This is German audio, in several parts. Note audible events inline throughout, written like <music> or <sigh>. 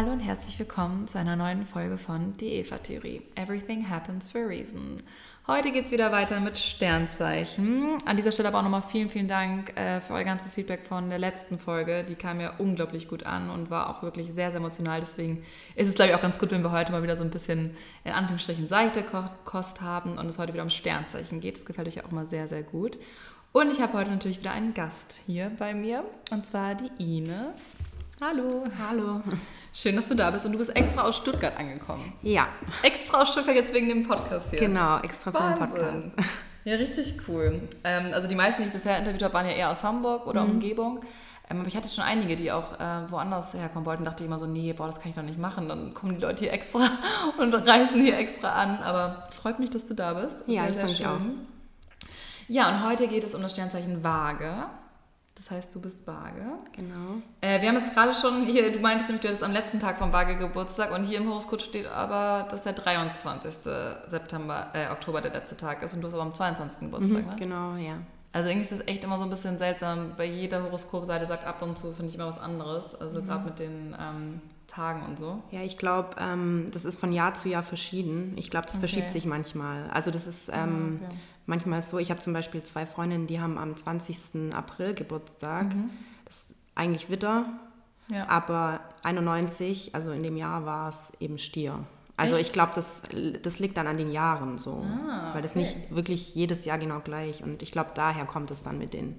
Hallo und herzlich willkommen zu einer neuen Folge von Die Eva-Theorie. Everything happens for a reason. Heute geht es wieder weiter mit Sternzeichen. An dieser Stelle aber auch nochmal vielen, vielen Dank äh, für euer ganzes Feedback von der letzten Folge. Die kam ja unglaublich gut an und war auch wirklich sehr, sehr emotional. Deswegen ist es, glaube ich, auch ganz gut, wenn wir heute mal wieder so ein bisschen in Anführungsstrichen seichte Kost haben und es heute wieder um Sternzeichen geht. Das gefällt euch ja auch mal sehr, sehr gut. Und ich habe heute natürlich wieder einen Gast hier bei mir und zwar die Ines. Hallo. Hallo. Schön, dass du da bist und du bist extra aus Stuttgart angekommen. Ja. Extra aus Stuttgart jetzt wegen dem Podcast hier. Genau, extra für den Podcast. Ja, richtig cool. Ähm, also die meisten, die ich bisher interviewt habe, waren ja eher aus Hamburg oder mhm. Umgebung. Ähm, aber ich hatte schon einige, die auch äh, woanders herkommen wollten. Dachte ich immer so, nee, boah, das kann ich doch nicht machen. Dann kommen die Leute hier extra <laughs> und reisen hier extra an. Aber freut mich, dass du da bist. Ja, sehr, ich freue mich auch. Ja, und heute geht es um das Sternzeichen Waage. Das heißt, du bist Waage. Genau. Äh, wir haben jetzt gerade schon hier, du meintest nämlich, du hattest am letzten Tag vom Waage Geburtstag und hier im Horoskop steht aber, dass der 23. September, äh, Oktober der letzte Tag ist und du hast aber am 22. Geburtstag, mhm, ne? Genau, ja. Also irgendwie ist das echt immer so ein bisschen seltsam. Bei jeder Horoskopseite sagt ab und zu, finde ich immer was anderes. Also mhm. gerade mit den ähm, Tagen und so. Ja, ich glaube, ähm, das ist von Jahr zu Jahr verschieden. Ich glaube, das okay. verschiebt sich manchmal. Also das ist ähm, okay. Manchmal so, ich habe zum Beispiel zwei Freundinnen, die haben am 20. April Geburtstag. Mhm. Das ist eigentlich Witter, ja. aber 91, also in dem Jahr war es eben Stier. Also Echt? ich glaube, das, das liegt dann an den Jahren so, ah, weil das nicht wirklich jedes Jahr genau gleich und ich glaube, daher kommt es dann mit den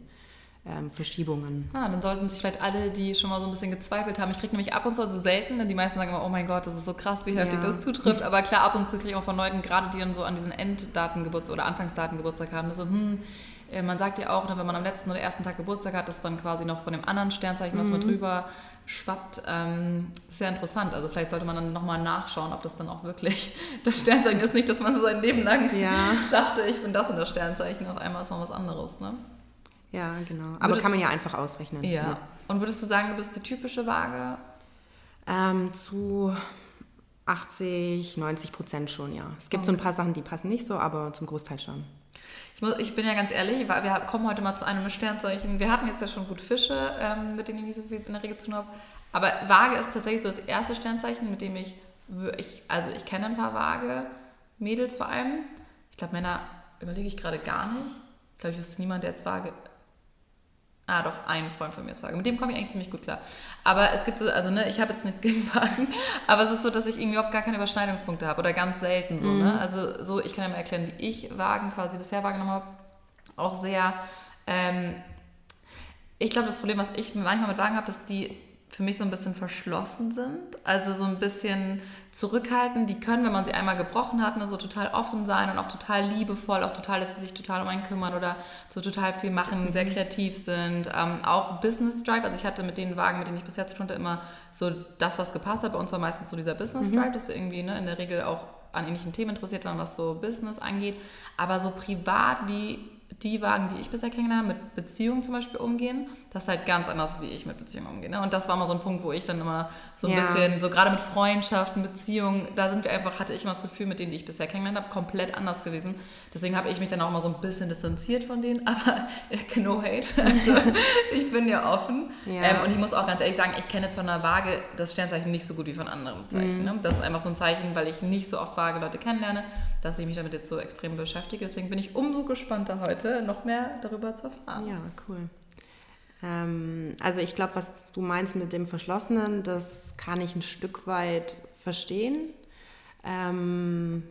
ähm, Verschiebungen. Ah, dann sollten sich vielleicht alle, die schon mal so ein bisschen gezweifelt haben. Ich kriege nämlich ab und zu, also selten, denn die meisten sagen immer, oh mein Gott, das ist so krass, wie heftig ja. das zutrifft. Aber klar, ab und zu kriege ich auch von Leuten, gerade die dann so an diesen Enddatengeburtstag oder Anfangsdatengeburtstag haben, so, hm, äh, man sagt ja auch, wenn man am letzten oder ersten Tag Geburtstag hat, dass dann quasi noch von dem anderen Sternzeichen was mhm. mit drüber schwappt. Ähm, sehr interessant. Also vielleicht sollte man dann nochmal nachschauen, ob das dann auch wirklich <laughs> das Sternzeichen ist. Nicht, dass man so sein Leben lang ja. <laughs> dachte, ich bin das in das Sternzeichen. Auf einmal ist man was anderes. Ne? Ja, genau. Aber Würde, kann man ja einfach ausrechnen. Ja. ja. Und würdest du sagen, du bist die typische Waage? Ähm, zu 80, 90 Prozent schon, ja. Es gibt okay. so ein paar Sachen, die passen nicht so, aber zum Großteil schon. Ich, muss, ich bin ja ganz ehrlich, wir kommen heute mal zu einem Sternzeichen. Wir hatten jetzt ja schon gut Fische, ähm, mit denen ich nicht so viel in der Regel zu tun habe. Aber Waage ist tatsächlich so das erste Sternzeichen, mit dem ich, ich also ich kenne ein paar Waage, Mädels vor allem. Ich glaube, Männer überlege ich gerade gar nicht. Ich glaube, ich wüsste niemand, der jetzt Waage Ah, doch, ein Freund von mir ist Waage. Mit dem komme ich eigentlich ziemlich gut klar. Aber es gibt so, also ne, ich habe jetzt nichts <laughs> gegen Wagen, aber es ist so, dass ich irgendwie überhaupt gar keine Überschneidungspunkte habe oder ganz selten so. Ne? Mhm. Ne? Also so, ich kann ja mal erklären, wie ich Wagen quasi bisher wahrgenommen habe. Auch sehr, ähm, ich glaube, das Problem, was ich manchmal mit Wagen habe, dass die für mich so ein bisschen verschlossen sind. Also so ein bisschen zurückhaltend. Die können, wenn man sie einmal gebrochen hat, ne, so total offen sein und auch total liebevoll, auch total, dass sie sich total um einen kümmern oder so total viel machen, sehr kreativ sind. Ähm, auch Business Drive. Also ich hatte mit den Wagen, mit denen ich bisher zu tun hatte, immer so das, was gepasst hat. Bei uns war meistens so dieser Business mhm. Drive, mhm. dass du irgendwie ne, in der Regel auch an ähnlichen Themen interessiert waren, was so Business angeht. Aber so privat wie die Wagen, die ich bisher kennengelernt habe, mit Beziehungen zum Beispiel umgehen, das ist halt ganz anders, wie ich mit Beziehungen umgehe. Ne? Und das war immer so ein Punkt, wo ich dann immer so ein ja. bisschen, so gerade mit Freundschaften, Beziehungen, da sind wir einfach, hatte ich immer das Gefühl, mit denen, die ich bisher kennengelernt habe, komplett anders gewesen. Deswegen habe ich mich dann auch immer so ein bisschen distanziert von denen, <laughs> aber no hate. Also <laughs> ich bin ja offen. Ja. Ähm, und ich muss auch ganz ehrlich sagen, ich kenne jetzt von der Waage das Sternzeichen nicht so gut wie von anderen Zeichen. Mhm. Ne? Das ist einfach so ein Zeichen, weil ich nicht so oft Waage-Leute kennenlerne dass ich mich damit jetzt so extrem beschäftige. Deswegen bin ich umso gespannter heute, noch mehr darüber zu erfahren. Ja, cool. Ähm, also ich glaube, was du meinst mit dem Verschlossenen, das kann ich ein Stück weit verstehen. Ähm,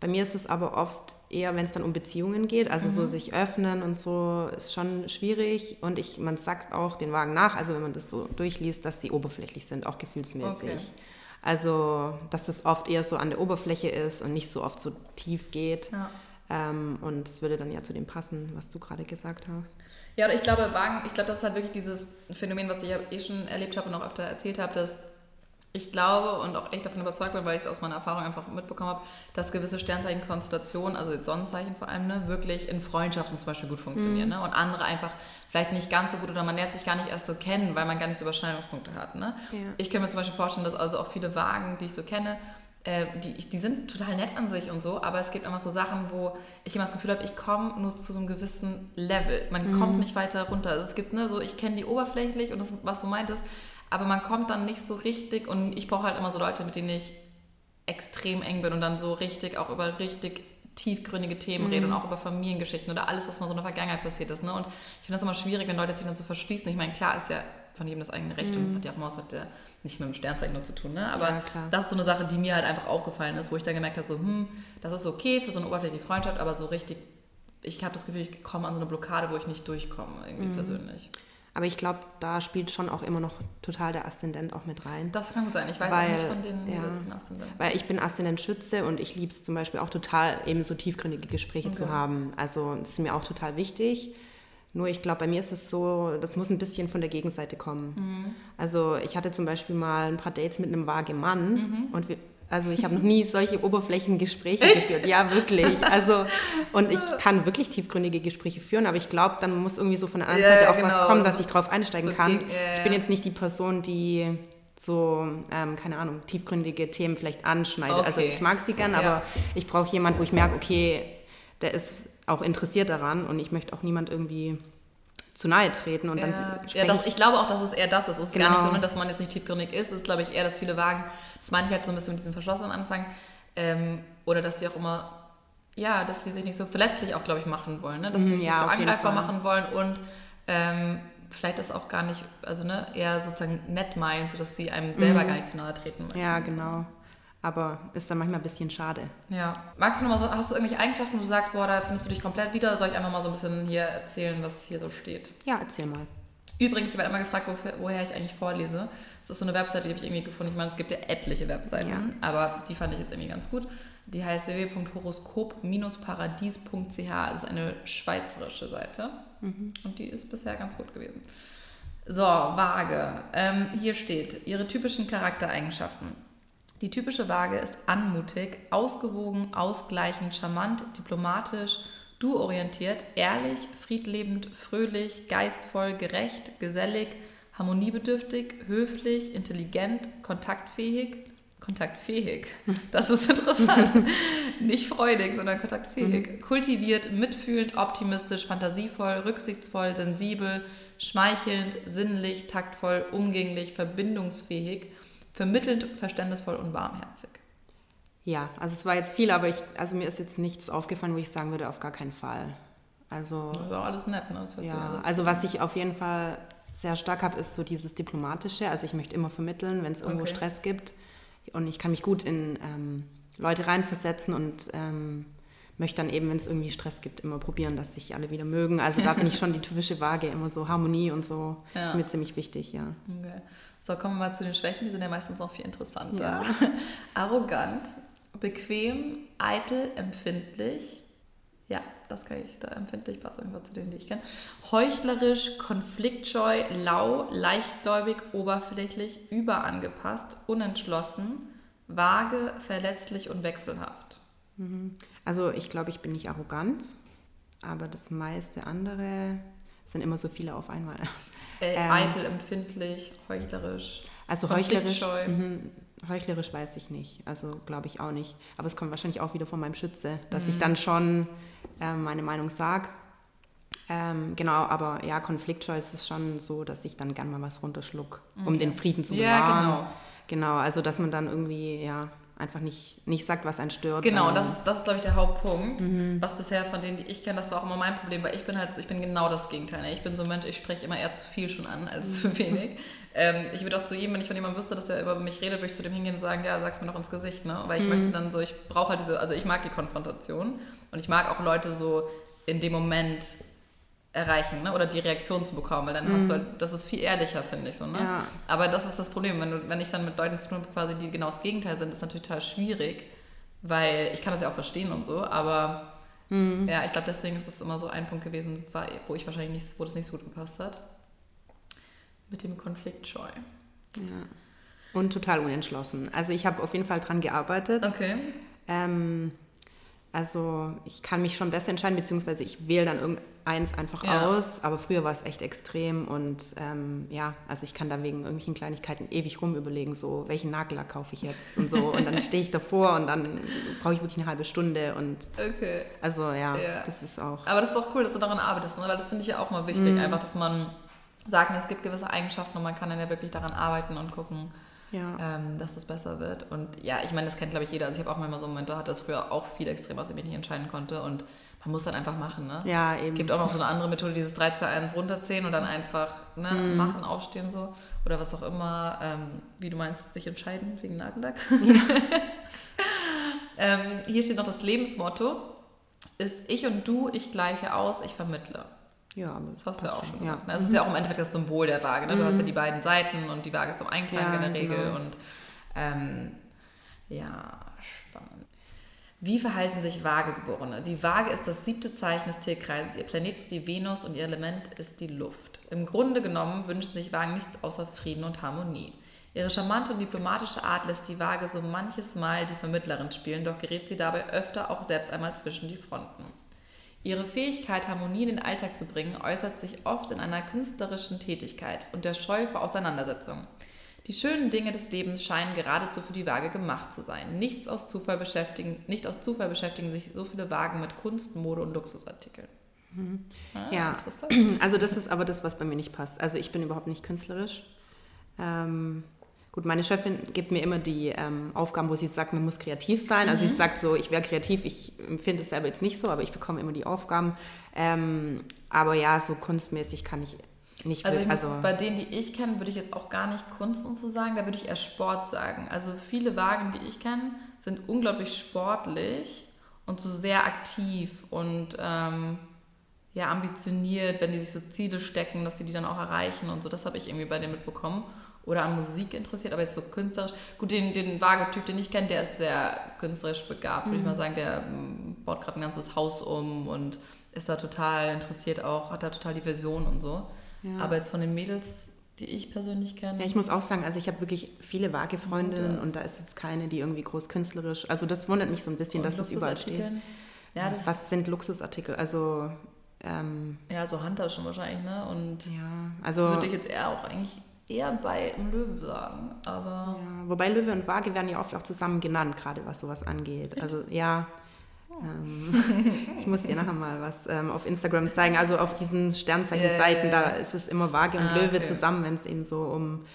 bei mir ist es aber oft eher, wenn es dann um Beziehungen geht, also mhm. so sich öffnen und so ist schon schwierig. Und ich, man sagt auch den Wagen nach, also wenn man das so durchliest, dass sie oberflächlich sind, auch gefühlsmäßig. Okay. Also, dass das oft eher so an der Oberfläche ist und nicht so oft so tief geht. Ja. Ähm, und es würde dann ja zu dem passen, was du gerade gesagt hast. Ja, ich glaube, Wagen, ich glaube, das ist halt wirklich dieses Phänomen, was ich eh schon erlebt habe und auch öfter erzählt habe, dass ich glaube und auch echt davon überzeugt bin, weil ich es aus meiner Erfahrung einfach mitbekommen habe, dass gewisse Sternzeichenkonstellationen, also Sonnenzeichen vor allem, ne, wirklich in Freundschaften zum Beispiel gut funktionieren. Mhm. Ne? Und andere einfach vielleicht nicht ganz so gut oder man lernt sich gar nicht erst so kennen, weil man gar nicht so Überschneidungspunkte hat. Ne? Ja. Ich kann mir zum Beispiel vorstellen, dass also auch viele Wagen, die ich so kenne, äh, die, die sind total nett an sich und so, aber es gibt einfach so Sachen, wo ich immer das Gefühl habe, ich komme nur zu so einem gewissen Level. Man mhm. kommt nicht weiter runter. Also es gibt, ne, so ich kenne die oberflächlich und das, was du meintest, aber man kommt dann nicht so richtig und ich brauche halt immer so Leute, mit denen ich extrem eng bin und dann so richtig auch über richtig tiefgründige Themen mhm. rede und auch über Familiengeschichten oder alles, was mal so in der Vergangenheit passiert ist. Ne? Und ich finde das immer schwierig, wenn Leute sich dann so verschließen. Ich meine, klar ist ja von jedem das eigene Recht mhm. und das hat ja auch mal was mit der, nicht mit dem Sternzeichen nur zu tun, ne? aber ja, das ist so eine Sache, die mir halt einfach aufgefallen ist, wo ich dann gemerkt habe, so, hm, das ist okay für so eine oberflächliche Freundschaft, aber so richtig, ich habe das Gefühl, ich komme an so eine Blockade, wo ich nicht durchkomme, irgendwie mhm. persönlich. Aber ich glaube, da spielt schon auch immer noch total der Aszendent auch mit rein. Das kann gut sein. Ich weiß weil, auch nicht von den ja, Aszendent. Weil ich bin Aszendent Schütze und ich liebe es zum Beispiel auch total, eben so tiefgründige Gespräche okay. zu haben. Also das ist mir auch total wichtig. Nur ich glaube, bei mir ist es so, das muss ein bisschen von der Gegenseite kommen. Mhm. Also ich hatte zum Beispiel mal ein paar Dates mit einem vage Mann mhm. und wir, also ich habe noch nie solche Oberflächengespräche geführt. Ja, wirklich. Also und ich <laughs> kann wirklich tiefgründige Gespräche führen, aber ich glaube, dann muss irgendwie so von der anderen ja, Seite auch genau. was kommen, dass ich drauf einsteigen so kann. Yeah. Ich bin jetzt nicht die Person, die so, ähm, keine Ahnung, tiefgründige Themen vielleicht anschneidet. Also okay. Also ich mag sie gern, ja. aber ich brauche jemanden, wo ich merke, okay, der ist auch interessiert daran und ich möchte auch niemand irgendwie zu nahe treten und dann ja, ja das, ich glaube auch, dass es eher das ist. Es ist genau. gar nicht so, ne, dass man jetzt nicht tiefgründig ist. Es ist, glaube ich, eher, dass viele wagen, das meine ich halt so ein bisschen mit diesem verschlossenen Anfang. Ähm, oder dass die auch immer, ja, dass die sich nicht so verletzlich auch, glaube ich, machen wollen. Ne? Dass die mhm, sich ja, so angreifbar machen wollen und ähm, vielleicht das auch gar nicht, also ne, eher sozusagen nett meinen, sodass sie einem selber mhm. gar nicht zu nahe treten möchten. Ja, genau. Aber ist dann manchmal ein bisschen schade. Ja. Magst du noch mal so, hast du irgendwelche Eigenschaften, wo du sagst, boah, da findest du dich komplett wieder? Soll ich einfach mal so ein bisschen hier erzählen, was hier so steht? Ja, erzähl mal. Übrigens, ich werde immer gefragt, woher ich eigentlich vorlese. Das ist so eine Webseite, die habe ich irgendwie gefunden. Ich meine, es gibt ja etliche Webseiten, ja. aber die fand ich jetzt irgendwie ganz gut. Die heißt www.horoskop-paradies.ch. Das ist eine schweizerische Seite mhm. und die ist bisher ganz gut gewesen. So, Waage. Ähm, hier steht, ihre typischen Charaktereigenschaften. Die typische Waage ist anmutig, ausgewogen, ausgleichend, charmant, diplomatisch, Du-orientiert, ehrlich, friedlebend, fröhlich, geistvoll, gerecht, gesellig, harmoniebedürftig, höflich, intelligent, kontaktfähig. Kontaktfähig, das ist <laughs> interessant. Nicht freudig, sondern kontaktfähig. Mhm. Kultiviert, mitfühlend, optimistisch, fantasievoll, rücksichtsvoll, sensibel, schmeichelnd, sinnlich, taktvoll, umgänglich, verbindungsfähig, vermittelnd, verständnisvoll und warmherzig. Ja, also es war jetzt viel, aber ich, also mir ist jetzt nichts aufgefallen, wo ich sagen würde, auf gar keinen Fall. Also, das war alles nett, ne? ja, alles also was ich auf jeden Fall sehr stark habe, ist so dieses Diplomatische. Also ich möchte immer vermitteln, wenn es irgendwo okay. Stress gibt. Und ich kann mich gut in ähm, Leute reinversetzen und ähm, möchte dann eben, wenn es irgendwie Stress gibt, immer probieren, dass sich alle wieder mögen. Also da bin ich schon die typische Waage, immer so Harmonie und so. Ja. ist mir ziemlich wichtig, ja. Okay. So, kommen wir mal zu den Schwächen, die sind ja meistens auch viel interessanter. Ja. <laughs> Arrogant, bequem, eitel, empfindlich. Ja, das kann ich, da empfindlich passt irgendwas zu denen, die ich kenne. Heuchlerisch, konfliktscheu, lau, leichtgläubig, oberflächlich, überangepasst, unentschlossen, vage, verletzlich und wechselhaft. Mhm. Also ich glaube, ich bin nicht arrogant, aber das meiste andere sind immer so viele auf einmal. Äh, ähm, eitel, empfindlich, heuchlerisch. Also heuchlerisch. Mh, Heuchlerisch weiß ich nicht, also glaube ich auch nicht. Aber es kommt wahrscheinlich auch wieder von meinem Schütze, dass mhm. ich dann schon äh, meine Meinung sage. Ähm, genau, aber ja, Konfliktscheu ist es schon so, dass ich dann gern mal was runterschluck, okay. um den Frieden zu bewahren. Ja, genau. Genau, also dass man dann irgendwie, ja, einfach nicht, nicht sagt, was einen stört. Genau, das ist, das ist, glaube ich, der Hauptpunkt. Mhm. Was bisher von denen, die ich kenne, das war auch immer mein Problem, weil ich bin halt, ich bin genau das Gegenteil. Ne? Ich bin so ein Mensch, ich spreche immer eher zu viel schon an, als mhm. zu wenig. Ähm, ich würde auch zu jedem, wenn ich von jemandem wüsste, dass er über mich redet, würde ich zu dem hingehen und sagen, ja, sag's mir doch ins Gesicht, ne? Weil ich mhm. möchte dann so, ich brauche halt diese, also ich mag die Konfrontation und ich mag auch Leute so in dem Moment erreichen ne? oder die Reaktion zu bekommen, weil dann hast du mhm. halt, das ist viel ehrlicher, finde ich so. Ne? Ja. Aber das ist das Problem, wenn, du, wenn ich dann mit Leuten zu tun habe, quasi, die genau das Gegenteil sind, ist natürlich total schwierig, weil ich kann das ja auch verstehen und so, aber mhm. ja, ich glaube, deswegen ist es immer so ein Punkt gewesen, wo ich wahrscheinlich nicht, wo das nicht so gut gepasst hat. Mit dem Konflikt scheu. Ja. Und total unentschlossen. Also ich habe auf jeden Fall dran gearbeitet. Okay. Ähm, also ich kann mich schon besser entscheiden, beziehungsweise ich wähle dann irgendeins einfach ja. aus. Aber früher war es echt extrem und ähm, ja, also ich kann da wegen irgendwelchen Kleinigkeiten ewig rum überlegen, so welchen Nagellack kaufe ich jetzt und so. Und dann stehe ich davor und dann brauche ich wirklich eine halbe Stunde und okay. also ja, ja, das ist auch. Aber das ist auch cool, dass du daran arbeitest, ne? weil das finde ich ja auch mal wichtig, mhm. einfach, dass man sagen, es gibt gewisse Eigenschaften und man kann dann ja wirklich daran arbeiten und gucken, Ja. ähm, dass das besser wird. Und ja, ich meine, das kennt, glaube ich, jeder. Also ich habe auch manchmal so Momente, hatte das früher auch viel extrem, was ich mich nicht entscheiden konnte. Und man muss dann einfach machen, ne? Ja, eben. gibt auch noch so eine andere Methode, dieses 3, 2, 1 runterziehen und dann einfach ne, Mhm. machen, aufstehen so. Oder was auch immer, ähm, wie du meinst, sich entscheiden wegen Nagellack. <laughs> ähm, hier steht noch das Lebensmotto. Ist ich und du, ich gleiche aus, ich vermittle. Ja, aber Das hast du ja auch schon Ja. Es ist ja auch im Endeffekt das Symbol der Waage. Ne? Du hast ja die beiden Seiten und die Waage ist im Einklang Ja, in der Regel. genau. Und ähm, ja, spannend. Wie verhalten sich Waagegeborene? Die Waage ist das siebte Zeichen des Tierkreises. Ihr Planet ist die Venus und ihr Element ist die Luft. Im Grunde genommen wünschen sich Wagen nichts außer Frieden und Harmonie. Ihre charmante und diplomatische Art lässt die Waage so manches Mal die Vermittlerin spielen, doch gerät sie dabei öfter auch selbst einmal zwischen die Fronten. Ihre Fähigkeit, Harmonie in den Alltag zu bringen, äußert sich oft in einer künstlerischen Tätigkeit und der Scheu vor Auseinandersetzungen. Die schönen Dinge des Lebens scheinen geradezu für die Waage gemacht zu sein. Nichts aus Zufall beschäftigen, nicht aus Zufall beschäftigen sich so viele Wagen mit Kunst, Mode und Luxusartikeln. Ah, Ja. Interessant. Also das ist aber das, was bei mir nicht passt. Also ich bin überhaupt nicht künstlerisch. Ähm, gut, meine Chefin gibt mir immer die ähm, Aufgaben, wo sie sagt, man muss kreativ sein. Also sie sagt so, ich wäre kreativ, ich empfinde es selber jetzt nicht so, aber ich bekomme immer die Aufgaben. Ähm, aber ja, so kunstmäßig kann ich nicht Also ich wirklich- muss, bei denen, die ich kenne, würde ich jetzt auch gar nicht Kunst und so sagen, da würde ich eher Sport sagen. Also viele Wagen, die ich kenne, sind unglaublich sportlich und so sehr aktiv und ähm, ja, ambitioniert, wenn die sich so Ziele stecken, dass sie die dann auch erreichen und so. Das habe ich irgendwie bei denen mitbekommen. Oder an Musik interessiert, aber jetzt so künstlerisch. Gut, den, den Vagetyp, den ich kenne, der ist sehr künstlerisch begabt, würde ich mal sagen. Der ähm, baut gerade ein ganzes Haus um und ist da total interessiert auch, hat da total die Vision und so. Aber jetzt von den Mädels, die ich persönlich kenne, Ja, ich muss auch sagen, also ich habe wirklich viele vage Freundinnen und da ist jetzt keine, die irgendwie groß künstlerisch. Also das wundert mich so ein bisschen, dass das überall steht. Ja, das, Was sind Luxusartikel? Also ähm, ja, so Handtaschen wahrscheinlich, ne? Und ja, das also würde ich jetzt eher auch eigentlich eher bei einem Löwe sagen. Aber ja, wobei Löwe und Waage werden ja oft auch zusammen genannt, gerade was sowas angeht. Also ja. Ähm, <laughs> ich muss dir nachher mal was ähm, auf Instagram zeigen. Also auf diesen Sternzeichen-Seiten, Ja, ja, ja. da ist es immer Waage und Ah, Löwe okay. zusammen, wenn es eben so um,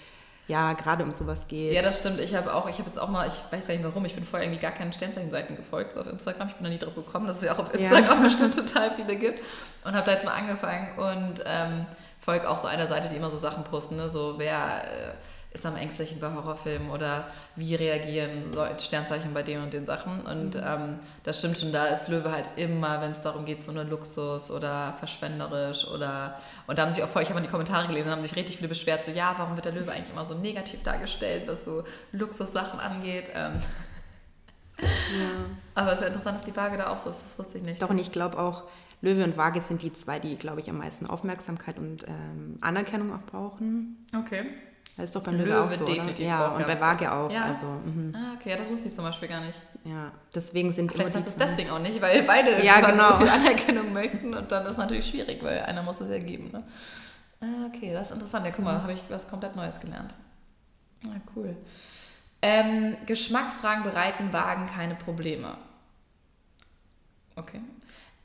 ja, gerade um sowas geht. Ja, das stimmt. Ich habe auch, ich habe jetzt auch mal, ich weiß gar nicht warum, ich bin vorher irgendwie gar keinen Sternzeichenseiten gefolgt so auf Instagram. Ich bin da nie drauf gekommen, dass es ja auch auf Ja. Instagram <laughs> bestimmt total viele gibt. Und habe da jetzt mal angefangen und ähm, folge auch so einer Seite, die immer so Sachen posten, ne? so wer äh, ist am ängstlichen bei Horrorfilmen oder wie reagieren so Sternzeichen bei den und den Sachen. Und ähm, das stimmt schon, da ist Löwe halt immer, wenn es darum geht, so eine Luxus oder verschwenderisch oder und da haben sich auch voll, ich habe mal die Kommentare gelesen, da haben sich richtig viele beschwert, so ja, warum wird der Löwe eigentlich immer so negativ dargestellt, was so Luxussachen angeht. Ähm, aber es ist ja interessant, dass die Waage da auch so ist, das wusste ich nicht. Doch, und ich glaube auch, Löwe und Waage sind die zwei, die, glaube ich, am meisten Aufmerksamkeit und ähm, Anerkennung auch brauchen. Okay. Das ist doch beim Löwe, Löwe auch so, oder? Ja, und bei Waage auch. Ja. Also, mhm. Ah, okay, ja, das wusste ich zum Beispiel gar nicht. ja, deswegen sind Vielleicht immer es die deswegen auch nicht, weil beide Ja, genau. so viel Anerkennung möchten und dann ist es natürlich schwierig, weil einer muss es ja geben. Ne? Ah, okay, das ist interessant. Ja, guck mal, habe ich was komplett Neues gelernt. Ah, cool. Ähm, Geschmacksfragen bereiten Wagen keine Probleme. Okay.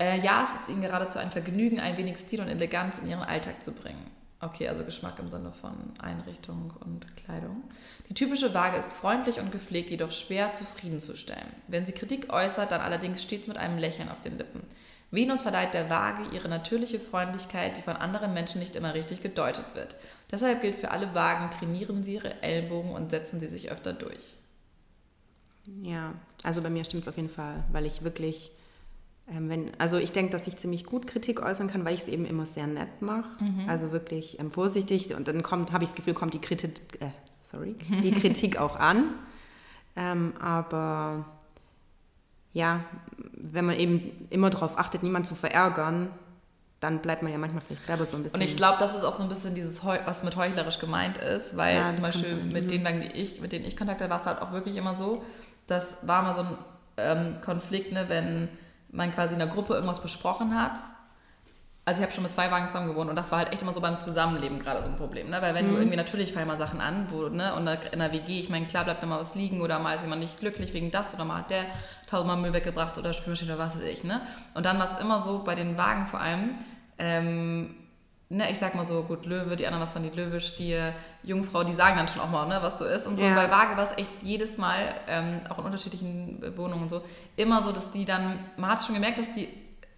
Äh, ja, es ist ihnen geradezu ein Vergnügen, ein wenig Stil und Eleganz in ihren Alltag zu bringen. Okay, also Geschmack im Sinne von Einrichtung und Kleidung. Die typische Waage ist freundlich und gepflegt, jedoch schwer zufriedenzustellen. Wenn sie Kritik äußert, dann allerdings stets mit einem Lächeln auf den Lippen. Venus verleiht der Waage ihre natürliche Freundlichkeit, die von anderen Menschen nicht immer richtig gedeutet wird. Deshalb gilt für alle Wagen, trainieren sie ihre Ellbogen und setzen sie sich öfter durch. Ja, also bei mir stimmt es auf jeden Fall, weil ich wirklich, ähm, wenn, also ich denke, dass ich ziemlich gut Kritik äußern kann, weil ich es eben immer sehr nett mache. Also wirklich ähm, vorsichtig und dann kommt, habe ich das Gefühl, kommt die Kritik, äh, sorry, die <laughs> Kritik auch an. Ähm, aber ja, wenn man eben immer darauf achtet, niemanden zu verärgern, dann bleibt man ja manchmal vielleicht selber so ein bisschen. Und ich glaube, das ist auch so ein bisschen dieses, was mit heuchlerisch gemeint ist, weil Ja, zum Beispiel mit Mhm. den Wagen, die ich, mit denen ich Kontakt hatte, war es halt auch wirklich immer so, das war mal so ein ähm, Konflikt, ne, wenn man quasi in einer Gruppe irgendwas besprochen hat. Also ich habe schon mit zwei Wagen zusammen gewohnt und das war halt echt immer so beim Zusammenleben gerade so ein Problem, ne? Weil wenn Mhm. du irgendwie natürlich fallen mal Sachen an, wo, ne, und in der WG, ich meine, klar bleibt immer was liegen oder mal ist jemand nicht glücklich wegen das oder mal hat der tausendmal Müll weggebracht oder Spülmaschine oder was weiß ich, ne? Und dann war es immer so bei den Wagen vor allem, ähm, ne, ich sag mal so, gut, Löwe, die anderen, was waren die Löwe, Stier, Jungfrau, die sagen dann schon auch mal, ne, was so ist. Und so Ja. bei Waage war es echt jedes Mal, ähm, auch in unterschiedlichen äh, Wohnungen und so, immer so, dass die dann, man hat schon gemerkt, dass die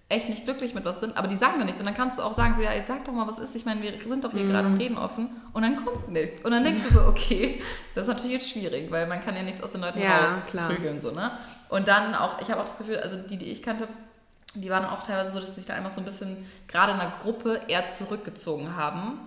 echt nicht glücklich mit was sind, aber die sagen dann nichts. Und dann kannst du auch sagen, so, ja, jetzt sag doch mal, was ist. Ich meine, wir sind doch hier gerade und reden offen. Und dann kommt nichts. Und dann denkst du so, <laughs> okay, das ist natürlich jetzt schwierig, weil man kann ja nichts aus den Leuten Ja, rausprügeln, so, ne? Und dann auch, ich habe auch das Gefühl, also die, die ich kannte, die waren auch teilweise so, dass sie sich da einfach so ein bisschen gerade in der Gruppe eher zurückgezogen haben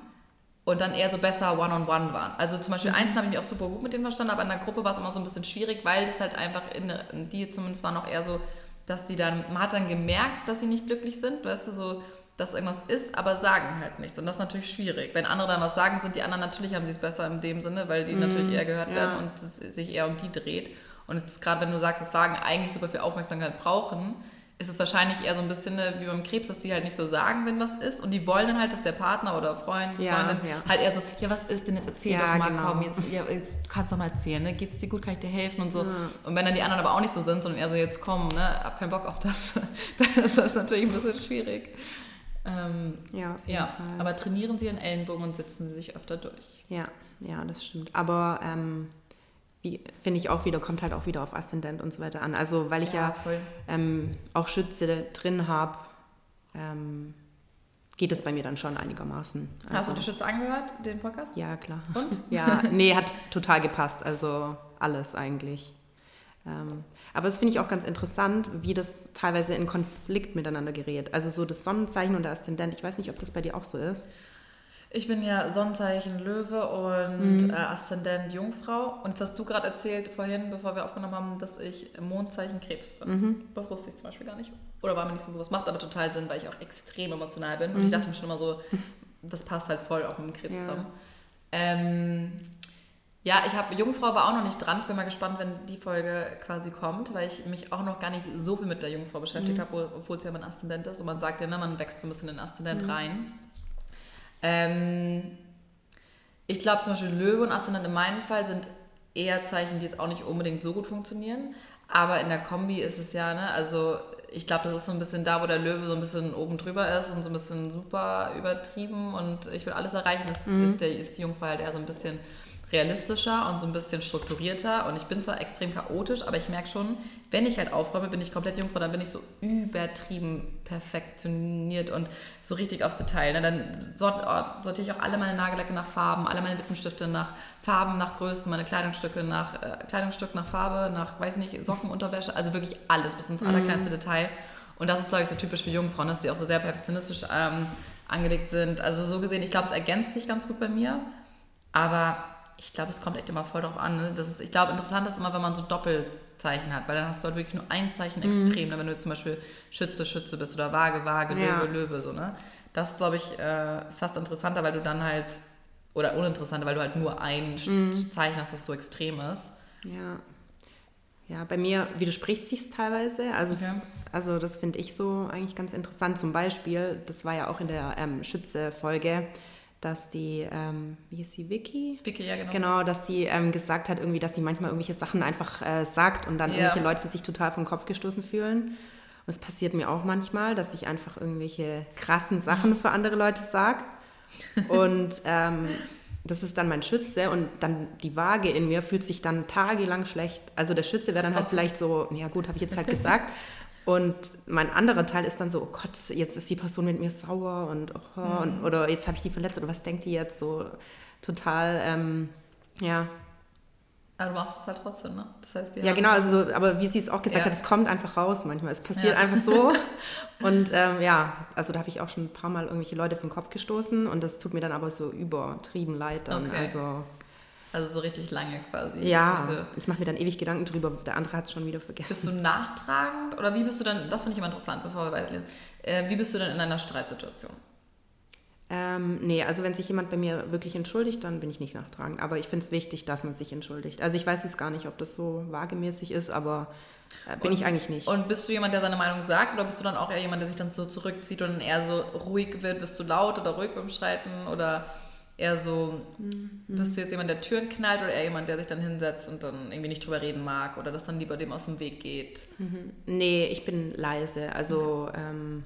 und dann eher so besser One-on-One waren. Also zum Mhm. Beispiel einzeln habe ich mich auch super gut mit denen verstanden, aber in der Gruppe war es immer so ein bisschen schwierig, weil das halt einfach, in, die zumindest waren auch eher so, dass die dann, man hat dann gemerkt, dass sie nicht glücklich sind, weißt du, so, dass irgendwas ist, aber sagen halt nichts. Und das ist natürlich schwierig. Wenn andere dann was sagen, sind die anderen natürlich, haben sie es besser in dem Sinne, weil die natürlich eher gehört ja. werden und es sich eher um die dreht. Und gerade wenn du sagst, dass Wagen eigentlich super viel Aufmerksamkeit brauchen, ist es wahrscheinlich eher so ein bisschen ne, wie beim Krebs, dass die halt nicht so sagen, wenn was ist. Und die wollen dann halt, dass der Partner oder Freund, Ja, Freundin ja. halt eher so, ja, was ist denn jetzt? Erzähl Ja, doch mal, genau. komm, jetzt, ja, jetzt kannst du doch mal erzählen, ne? Geht's dir gut, kann ich dir helfen und so. Und wenn dann die anderen aber auch nicht so sind, sondern eher so, jetzt komm, ne, hab keinen Bock auf das, <laughs> dann ist das natürlich ein bisschen schwierig. Ähm, Ja, ja, Fall. aber trainieren sie ihren Ellenbogen und sitzen sie sich öfter durch. Ja, ja, das stimmt. Aber ähm, finde ich auch wieder, kommt halt auch wieder auf Aszendent und so weiter an. Also weil ich ja, voll. ähm, auch Schütze drin habe, ähm, geht es bei mir dann schon einigermaßen. Hast du Also, die Schütze angehört, den Podcast? Ja, klar. Und? <laughs> Ja, nee, hat total gepasst. Also alles eigentlich. Ähm, aber das finde ich auch ganz interessant, wie das teilweise in Konflikt miteinander gerät. Also so das Sonnenzeichen und der Aszendent. Ich weiß nicht, ob das bei dir auch so ist. Ich bin ja Sonnenzeichen Löwe und Mhm. äh, Aszendent Jungfrau. Und jetzt hast du gerade erzählt vorhin, bevor wir aufgenommen haben, dass ich Mondzeichen Krebs bin. Mhm. Das wusste ich zum Beispiel gar nicht. Oder war mir nicht so bewusst. Macht aber total Sinn, weil ich auch extrem emotional bin. Und Mhm. ich dachte mir schon immer so, das passt halt voll auch mit dem Krebs Ja. zusammen. Ähm, ja, ich habe Jungfrau war auch noch nicht dran. Ich bin mal gespannt, wenn die Folge quasi kommt, weil ich mich auch noch gar nicht so viel mit der Jungfrau Mhm. beschäftigt habe, obwohl es ja mein Aszendent ist. Und man sagt ja, ne, man wächst so ein bisschen in den Aszendent Mhm. rein. Ähm, ich glaube zum Beispiel Löwe und Aszendent in meinem Fall sind eher Zeichen, die jetzt auch nicht unbedingt so gut funktionieren. Aber in der Kombi ist es ja, ne, also ich glaube, das ist so ein bisschen da, wo der Löwe so ein bisschen oben drüber ist und so ein bisschen super übertrieben und ich will alles erreichen, ist, ist, der, ist die Jungfrau halt eher so ein bisschen realistischer und so ein bisschen strukturierter. Und ich bin zwar extrem chaotisch, aber ich merke schon, wenn ich halt aufräume, bin ich komplett Jungfrau, dann bin ich so übertrieben perfektioniert und so richtig aufs Detail. Ne? Dann oh, sortiere ich auch alle meine Nagellacke nach Farben, alle meine Lippenstifte nach Farben, nach Größen, meine Kleidungsstücke nach äh, Kleidungsstück nach Farbe, nach, weiß nicht, Socken, Unterwäsche, also wirklich alles bis ins allerkleinste Detail. Und das ist, glaube ich, so typisch für Jungfrauen, dass die auch so sehr perfektionistisch ähm, angelegt sind. Also so gesehen, ich glaube, es ergänzt sich ganz gut bei mir. Aber ich glaube, es kommt echt immer voll drauf an. Ne? Das ist, ich glaube, interessant ist immer, wenn man so Doppelzeichen hat, weil dann hast du halt wirklich nur ein Zeichen extrem. Ne? Wenn du zum Beispiel Schütze, Schütze bist oder Waage, Waage, Löwe, Ja. Löwe, so, ne? Das ist, glaube ich, äh, fast interessanter, weil du dann halt, oder uninteressanter, weil du halt nur ein Sch- Zeichen hast, was so extrem ist. Ja. Ja, bei mir widerspricht sich teilweise. Also, Okay. es, also das finde ich so eigentlich ganz interessant. Zum Beispiel, das war ja auch in der ähm, Schütze-Folge, dass die, ähm, wie ist sie, Vicky? Vicky, ja, genau. Genau, dass sie ähm, gesagt hat, irgendwie, dass sie manchmal irgendwelche Sachen einfach äh, sagt und dann Ja. irgendwelche Leute sich total vom Kopf gestoßen fühlen. Und es passiert mir auch manchmal, dass ich einfach irgendwelche krassen Sachen für andere Leute sage. Und <laughs> ähm, das ist dann mein Schütze und dann die Waage in mir fühlt sich dann tagelang schlecht. Also der Schütze wäre dann halt Okay. vielleicht so, ja gut, habe ich jetzt halt <laughs> gesagt. Und mein anderer Teil ist dann so, oh Gott, jetzt ist die Person mit mir sauer und, oh, und oder jetzt habe ich die verletzt oder was denkt die jetzt so total, ähm, ja. Aber du machst es halt trotzdem, ne? Das heißt, Ja, genau, also so, aber wie sie es auch gesagt Ja. hat, es kommt einfach raus manchmal. Es passiert Ja. einfach so. <laughs> Und ähm, ja, also da habe ich auch schon ein paar Mal irgendwelche Leute vom Kopf gestoßen und das tut mir dann aber so übertrieben leid dann. Okay. Also Also so richtig lange quasi. ja, so- ich mache mir dann ewig Gedanken drüber, der andere hat es schon wieder vergessen. bist du nachtragend? Oder wie bist du dann, das finde ich immer interessant, bevor wir weitergehen. Äh, wie bist du denn in einer Streitsituation? Ähm, nee, also wenn sich jemand bei mir wirklich entschuldigt, dann bin ich nicht nachtragend. Aber ich finde es wichtig, dass man sich entschuldigt. Also ich weiß jetzt gar nicht, ob das so wagemäßig ist, aber äh, bin Und- ich eigentlich nicht. Und bist du jemand, der seine Meinung sagt, oder bist du dann auch eher jemand, der sich dann so zurückzieht und dann eher so ruhig wird? Bist du laut oder ruhig beim Streiten? Oder eher so, Mhm. bist du jetzt jemand, der Türen knallt oder eher jemand, der sich dann hinsetzt und dann irgendwie nicht drüber reden mag oder das dann lieber dem aus dem Weg geht? Nee, ich bin leise. Also ähm,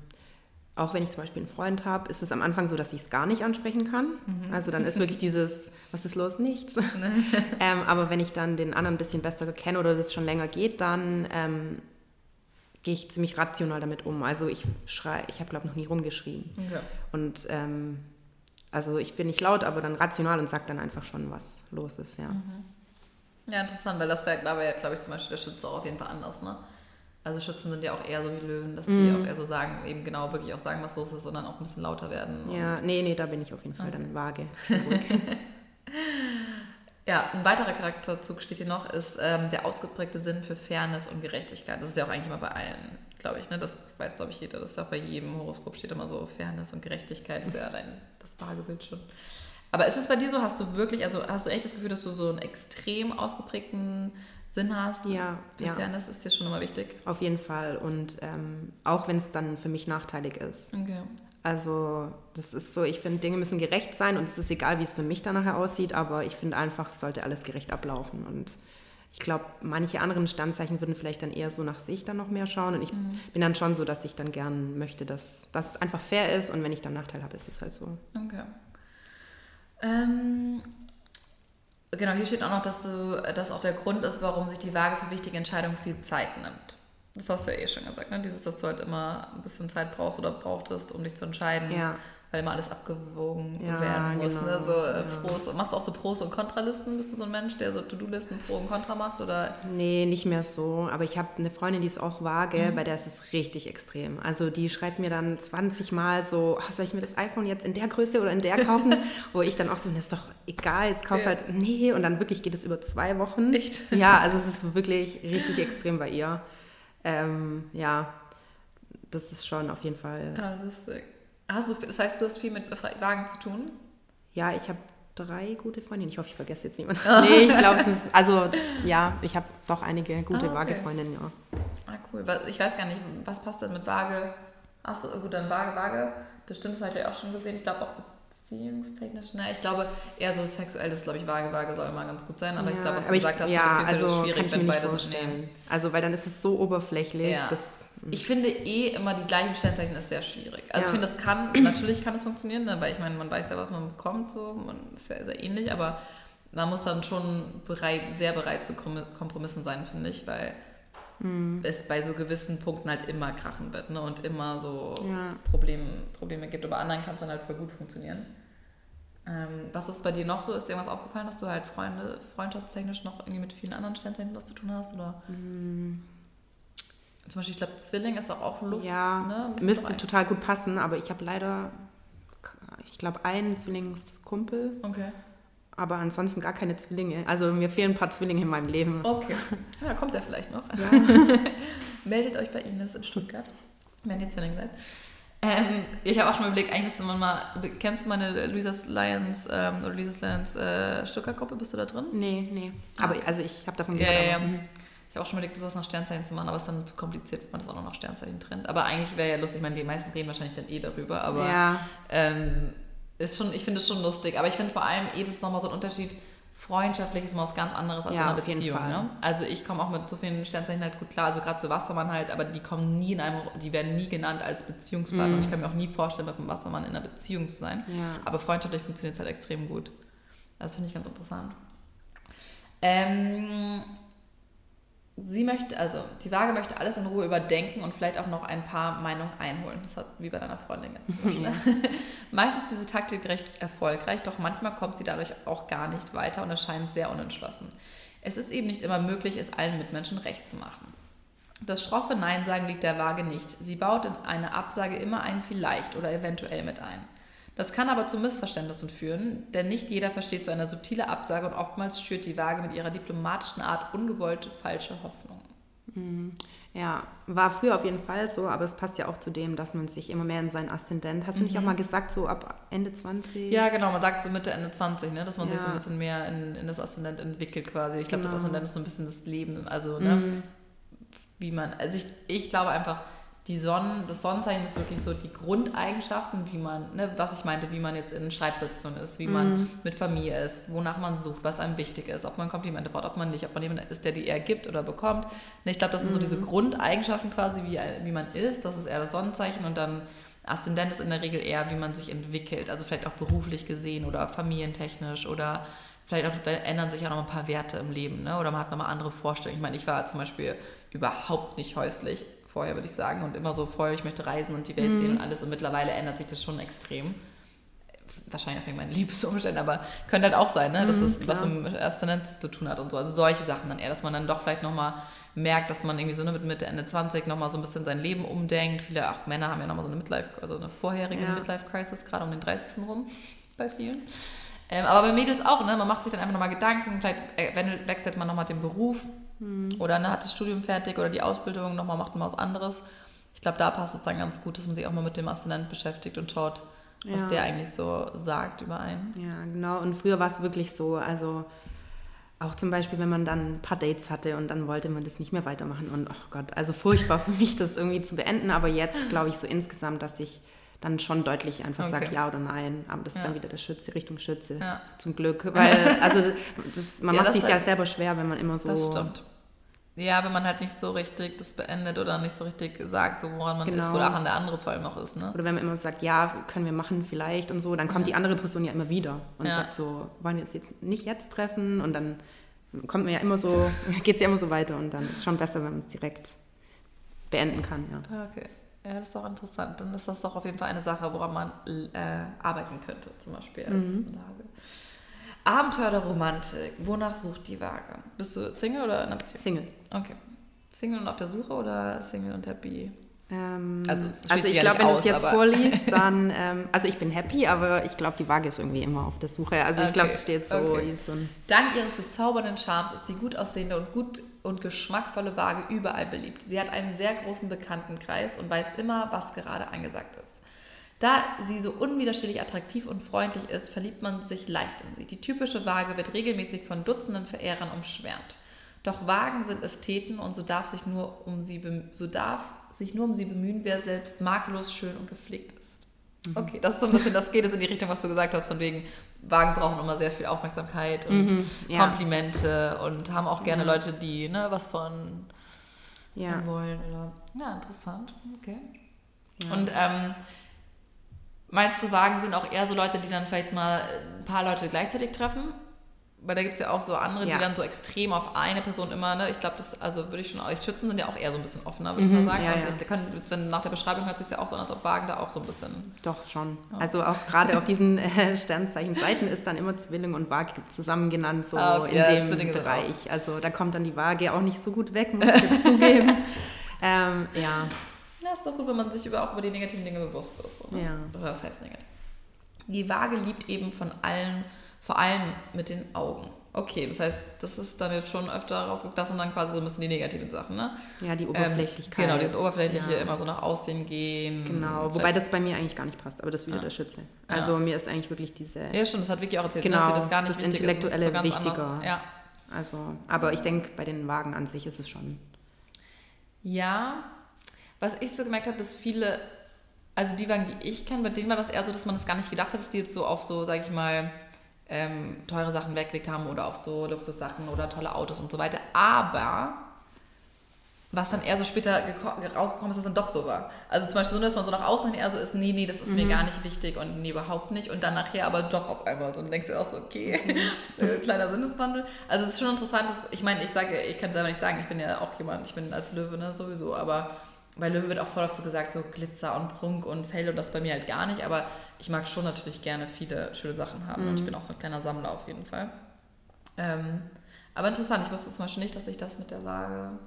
auch wenn ich zum Beispiel einen Freund habe, ist es am Anfang so, dass ich es gar nicht ansprechen kann. Mhm. Also dann ist wirklich <laughs> dieses, was ist los? Nichts. <laughs> ähm, aber wenn ich dann den anderen ein bisschen besser kenne oder das schon länger geht, dann ähm, gehe ich ziemlich rational damit um. Also ich schrei, ich habe glaube noch nie rumgeschrien. Okay. Und ähm, also ich bin nicht laut, aber dann rational und sage dann einfach schon, was los ist, ja. Mhm. Ja, interessant, weil das wäre, glaube ich, zum Beispiel der Schütze auch auf jeden Fall anders, ne? Also Schützen sind ja auch eher so wie Löwen, dass die mm. auch eher so sagen, eben genau wirklich auch sagen, was los ist und dann auch ein bisschen lauter werden. Ja, nee, nee, da bin ich auf jeden Fall okay. dann vage. <laughs> ja, ein weiterer Charakterzug steht hier noch, ist ähm, der ausgeprägte Sinn für Fairness und Gerechtigkeit. Das ist ja auch eigentlich immer bei allen, glaube ich, ne? Das weiß, glaube ich, jeder. Das ist auch bei jedem Horoskop steht immer so Fairness und Gerechtigkeit. Das ist ja allein das vage Bild schon. Aber ist es bei dir so, hast du wirklich, also hast du echt das Gefühl, dass du so einen extrem ausgeprägten Sinn hast. Ja, für ja. Fairness ist dir schon immer wichtig. Auf jeden Fall. Und ähm, auch wenn es dann für mich nachteilig ist. Okay. Also das ist so, ich finde, Dinge müssen gerecht sein und es ist egal, wie es für mich dann nachher aussieht, aber ich finde einfach, es sollte alles gerecht ablaufen. Und ich glaube, manche anderen Standzeichen würden vielleicht dann eher so nach sich dann noch mehr schauen. Und ich mhm. bin dann schon so, dass ich dann gern möchte, dass, dass es einfach fair ist und wenn ich dann Nachteil habe, ist es halt so. Okay. Ähm, Genau, hier steht auch noch, dass du, das auch der Grund ist, warum sich die Waage für wichtige Entscheidungen viel Zeit nimmt. Das hast du ja eh schon gesagt, ne? Dieses, dass du halt immer ein bisschen Zeit brauchst oder brauchtest, um dich zu entscheiden. Ja weil immer alles abgewogen ja, werden muss. Ne? Genau, ne? So, äh, ja. Pros, machst du auch so Pros- und Kontralisten? Bist du so ein Mensch, der so To-Do-Listen Pro und Contra macht? Oder? Nee, nicht mehr so. Aber ich habe eine Freundin, die ist auch vage, mhm. bei der ist es richtig extrem. Also die schreibt mir dann 20 Mal so, oh, soll ich mir das iPhone jetzt in der Größe oder in der <laughs> kaufen? Wo ich dann auch so, das ist doch egal, jetzt kauf ja. halt, nee. Und dann wirklich geht es über zwei Wochen. Echt? Ja, also es ist wirklich richtig extrem bei ihr. Ähm, ja, das ist schon auf jeden Fall. Ah, lustig. Hast du, das heißt, du hast viel mit Wagen zu tun? Ja, ich habe drei gute Freundinnen. Ich hoffe, ich vergesse jetzt niemanden. <laughs> nee, ich glaube, es müssen, also ja, ich habe doch einige gute ah, okay. Waage-Freundinnen, ja. Ah, cool. Ich weiß gar nicht, was passt denn mit Waage? Achso, gut, dann Waage, Waage. Das stimmt, das habe ich auch schon gesehen. Ich glaube auch beziehungstechnisch, ne, ich glaube eher so sexuell, das glaube ich, Waage, Waage soll immer ganz gut sein, aber ja, ich glaube, was du gesagt hast, ja, also ist schwierig, wenn beide vorstellen. so stehen. Also, weil dann ist es so oberflächlich, ja. das ich finde eh immer die gleichen Sternzeichen ist sehr schwierig. Also ja. ich finde, das kann, <clears throat> natürlich kann es funktionieren, ne, weil ich meine, man weiß ja, was man bekommt, so, man ist ja sehr ähnlich, aber man muss dann schon bereit, sehr bereit zu Kompromissen sein, finde ich, weil mhm. es bei so gewissen Punkten halt immer krachen wird ne, und immer so ja. Probleme, Probleme gibt. Aber anderen kann es dann halt voll gut funktionieren. Ähm, was ist bei dir noch so? Ist dir irgendwas aufgefallen, dass du halt Freunde, freundschaftstechnisch noch irgendwie mit vielen anderen Sternzeichen was zu tun hast? Oder? Mhm. Zum Beispiel, ich glaube, Zwilling ist auch, auch Luft. Ja, ne? müsste total gut passen, aber ich habe leider, ich glaube, einen Zwillingskumpel. Okay. Aber ansonsten gar keine Zwillinge. Also mir fehlen ein paar Zwillinge in meinem Leben. Okay. Ja, kommt er vielleicht noch. Ja. <laughs> Meldet euch bei Ines in Stuttgart, wenn ihr Zwilling seid. Ähm, ich habe auch schon überlegt, eigentlich müsste man mal. Kennst du meine Luisa's Lions ähm, oder Luisa's Lions äh, Stuttgart-Gruppe? Bist du da drin? Nee, nee. Aber ah. also ich habe davon gehört. Ja, ja, ja. Ich habe auch schon überlegt, sowas nach Sternzeichen zu machen, aber es ist dann zu kompliziert, wenn man das auch noch nach Sternzeichen trennt. Aber eigentlich wäre ja lustig, ich meine, die meisten reden wahrscheinlich dann eh darüber, aber ja. ähm, ist schon, ich finde es schon lustig. Aber ich finde vor allem eh, das ist nochmal so ein Unterschied. Freundschaftlich ist mal was ganz anderes als ja, in einer Beziehung. Ne? Also ich komme auch mit so vielen Sternzeichen halt gut klar, also gerade zu Wassermann halt, aber die kommen nie in einem, die werden nie genannt als Beziehungspartner. Mm. Und ich kann mir auch nie vorstellen, mit einem Wassermann in einer Beziehung zu sein. Ja. Aber freundschaftlich funktioniert es halt extrem gut. Das finde ich ganz interessant. Ähm, Sie möchte, also die Waage möchte alles in Ruhe überdenken und vielleicht auch noch ein paar Meinungen einholen. Das hat wie bei deiner Freundin jetzt. Ne? <laughs> Meistens ist diese Taktik recht erfolgreich, doch manchmal kommt sie dadurch auch gar nicht weiter und erscheint sehr unentschlossen. Es ist eben nicht immer möglich, es allen Mitmenschen recht zu machen. Das schroffe Nein sagen liegt der Waage nicht. Sie baut in eine Absage immer ein Vielleicht oder eventuell mit ein. Das kann aber zu Missverständnissen führen, denn nicht jeder versteht so eine subtile Absage und oftmals schürt die Waage mit ihrer diplomatischen Art ungewollte falsche Hoffnungen. Mhm. Ja, war früher auf jeden Fall so, aber es passt ja auch zu dem, dass man sich immer mehr in seinen Aszendent. Hast du nicht auch mhm. mal gesagt, so ab Ende 20? Ja, genau, man sagt so Mitte, Ende 20, ne, dass man ja. sich so ein bisschen mehr in, in das Aszendent entwickelt quasi. Ich glaube, genau. das Aszendent ist so ein bisschen das Leben, also, ne, mhm. wie man, also ich, ich glaube einfach, die Sonnen, das Sonnenzeichen ist wirklich so die Grundeigenschaften, wie man, ne, was ich meinte, wie man jetzt in Streitsituationen ist, wie man mhm. mit Familie ist, wonach man sucht, was einem wichtig ist, ob man Komplimente braucht, ob man nicht, ob man jemand ist, der die eher gibt oder bekommt. Ne, ich glaube, das sind mm. so diese mhm. Grundeigenschaften quasi, wie, wie man ist, das ist eher das Sonnenzeichen und dann Aszendent ist in der Regel eher, wie man sich entwickelt, also vielleicht auch beruflich gesehen oder familientechnisch oder vielleicht auch ändern sich auch noch ein paar Werte im Leben, ne? oder man hat nochmal andere Vorstellungen. Ich meine, ich war zum Beispiel überhaupt nicht häuslich vorher, würde ich sagen, und immer so voll, ich möchte reisen und die Welt mhm. sehen und alles und mittlerweile ändert sich das schon extrem. Wahrscheinlich auch wegen meinen Lebensumständen, aber könnte halt auch sein, ne? dass mhm, was mit Aszendent zu tun hat und so. Also solche Sachen dann eher, dass man dann doch vielleicht nochmal merkt, dass man irgendwie so ne, mit Mitte, Ende 20 nochmal so ein bisschen sein Leben umdenkt. Viele, auch Männer haben ja nochmal so eine Midlife, also eine vorherige ja. Midlife-Crisis, gerade um den 30. rum <laughs> bei vielen. Ähm, aber bei Mädels auch, ne? Man macht sich dann einfach nochmal Gedanken, vielleicht äh, wechselt man nochmal den Beruf hm. oder ne, hat das Studium fertig oder die Ausbildung, nochmal macht man was anderes. Ich glaube, da passt es dann ganz gut, dass man sich auch mal mit dem Aszendent beschäftigt und schaut, was ja. der eigentlich so sagt über einen. Ja, genau. Und früher war es wirklich so, also auch zum Beispiel, wenn man dann ein paar Dates hatte und dann wollte man das nicht mehr weitermachen. Und oh Gott, also furchtbar für mich, das irgendwie zu beenden. Aber jetzt glaube ich so insgesamt, dass ich dann schon deutlich einfach okay. sage ja oder nein. Aber das ja. ist dann wieder der Schütze, Richtung Schütze. Ja. Zum Glück. Weil, <laughs> also das, man ja, macht sich ja selber schwer, wenn man immer so. Das stimmt. Ja, wenn man halt nicht so richtig das beendet oder nicht so richtig sagt, so woran man genau. ist, oder auch an der andere vor allem noch ist. Ne? Oder wenn man immer sagt, ja, können wir machen vielleicht und so, dann kommt ja. die andere Person ja immer wieder und ja. sagt so, wollen wir uns jetzt nicht jetzt treffen und dann kommt man ja immer so, <laughs> geht es ja immer so weiter und dann ist es schon besser, wenn man es direkt beenden kann. Ja. Okay. Ja, das ist auch interessant. Dann ist das doch auf jeden Fall eine Sache, woran man äh, arbeiten könnte, zum Beispiel als mhm. Lage. Abenteuer oder Romantik? Wonach sucht die Waage? Bist du Single oder in einer Beziehung? Single. Okay. Single und auf der Suche oder Single und happy? Ähm, also, also ich glaube, wenn du es jetzt vorliest, <laughs> dann, ähm, also ich bin happy, aber ich glaube, die Waage ist irgendwie immer auf der Suche. Also okay. ich glaube, es steht so, okay. so Dank ihres bezaubernden Charmes ist die gut aussehende und gut und geschmackvolle Waage überall beliebt. Sie hat einen sehr großen Bekanntenkreis und weiß immer, was gerade angesagt ist. Da sie so unwiderstehlich attraktiv und freundlich ist, verliebt man sich leicht in sie. Die typische Waage wird regelmäßig von Dutzenden Verehrern umschwärmt. Doch Wagen sind Ästheten und so darf sich nur um sie so darf sich nur um sie bemühen, wer selbst makellos, schön und gepflegt ist. Mhm. Okay, das ist so ein bisschen, das geht jetzt in die Richtung, was du gesagt hast, von wegen, Wagen brauchen immer sehr viel Aufmerksamkeit und mhm, ja. Komplimente und haben auch gerne ja. Leute, die ne, was von ja. wollen. Oder, ja, interessant. Okay. Ja. Und ähm, meinst du, Wagen sind auch eher so Leute, die dann vielleicht mal ein paar Leute gleichzeitig treffen? Weil da gibt es ja auch so andere, ja. die dann so extrem auf eine Person immer, ne? Ich glaube, das, also würde ich schon, ich Schützen sind ja auch eher so ein bisschen offener, würde mhm, ich mal sagen. Ja, und ja. Können, wenn, nach der Beschreibung hört es sich ja auch so an, als ob Wagen da auch so ein bisschen. Doch, schon. Also auch gerade auf diesen äh, Sternzeichen-Seiten ist dann immer Zwilling und Waage zusammen genannt, so ah, okay, in dem Zwillinge Bereich. Also da kommt dann die Waage auch nicht so gut weg, muss ich zugeben. <laughs> Ähm, ja. Ja, ist doch gut, wenn man sich über, auch über die negativen Dinge bewusst ist. Oder? Ja. Oder was heißt negativ? Die Waage liebt eben von allen vor allem mit den Augen. Okay, das heißt, das ist dann jetzt schon öfter rausgekommen. Das sind dann quasi so ein bisschen die negativen Sachen, ne? Ja, die ähm, Oberflächlichkeit. Ähm, genau, dieses Oberflächliche, ja. immer so nach Aussehen gehen. Genau, wobei das bei mir eigentlich gar nicht passt, aber das ist wieder ja. der Schütze. Also ja. mir ist eigentlich wirklich diese... Ja, stimmt, das hat Vicky auch erzählt, genau, dass sie das gar nicht das Intellektuelle ist, so wichtiger. Anders. Ja. Also, aber ich denke, bei den Wagen an sich ist es schon... Ja, was ich so gemerkt habe, dass viele, also die Wagen, die ich kenne, bei denen war das eher so, dass man das gar nicht gedacht hat, dass die jetzt so auf so, sag ich mal ähm, teure Sachen weggelegt haben oder auf so Luxussachen oder tolle Autos und so weiter. Aber was dann eher so später rausgekommen ist, dass dann doch so war. Also zum Beispiel so, dass man so nach außen hin eher so ist, nee, nee, das ist mhm. mir gar nicht wichtig und nee, überhaupt nicht. Und dann nachher aber doch auf einmal so und denkst du auch so, okay, mhm. <laughs> äh, kleiner Sinneswandel. Also es ist schon interessant, dass, ich meine, ich sage, ich kann selber nicht sagen, ich bin ja auch jemand, ich bin als Löwe ne, sowieso, aber bei Löwe wird auch voll oft so gesagt, so Glitzer und Prunk und Fell und das bei mir halt gar nicht, aber ich mag schon natürlich gerne viele schöne Sachen haben mhm. und ich mhm. bin auch so ein kleiner Sammler auf jeden Fall. Ähm, aber interessant, ich wusste zum Beispiel nicht, dass ich das mit der Waage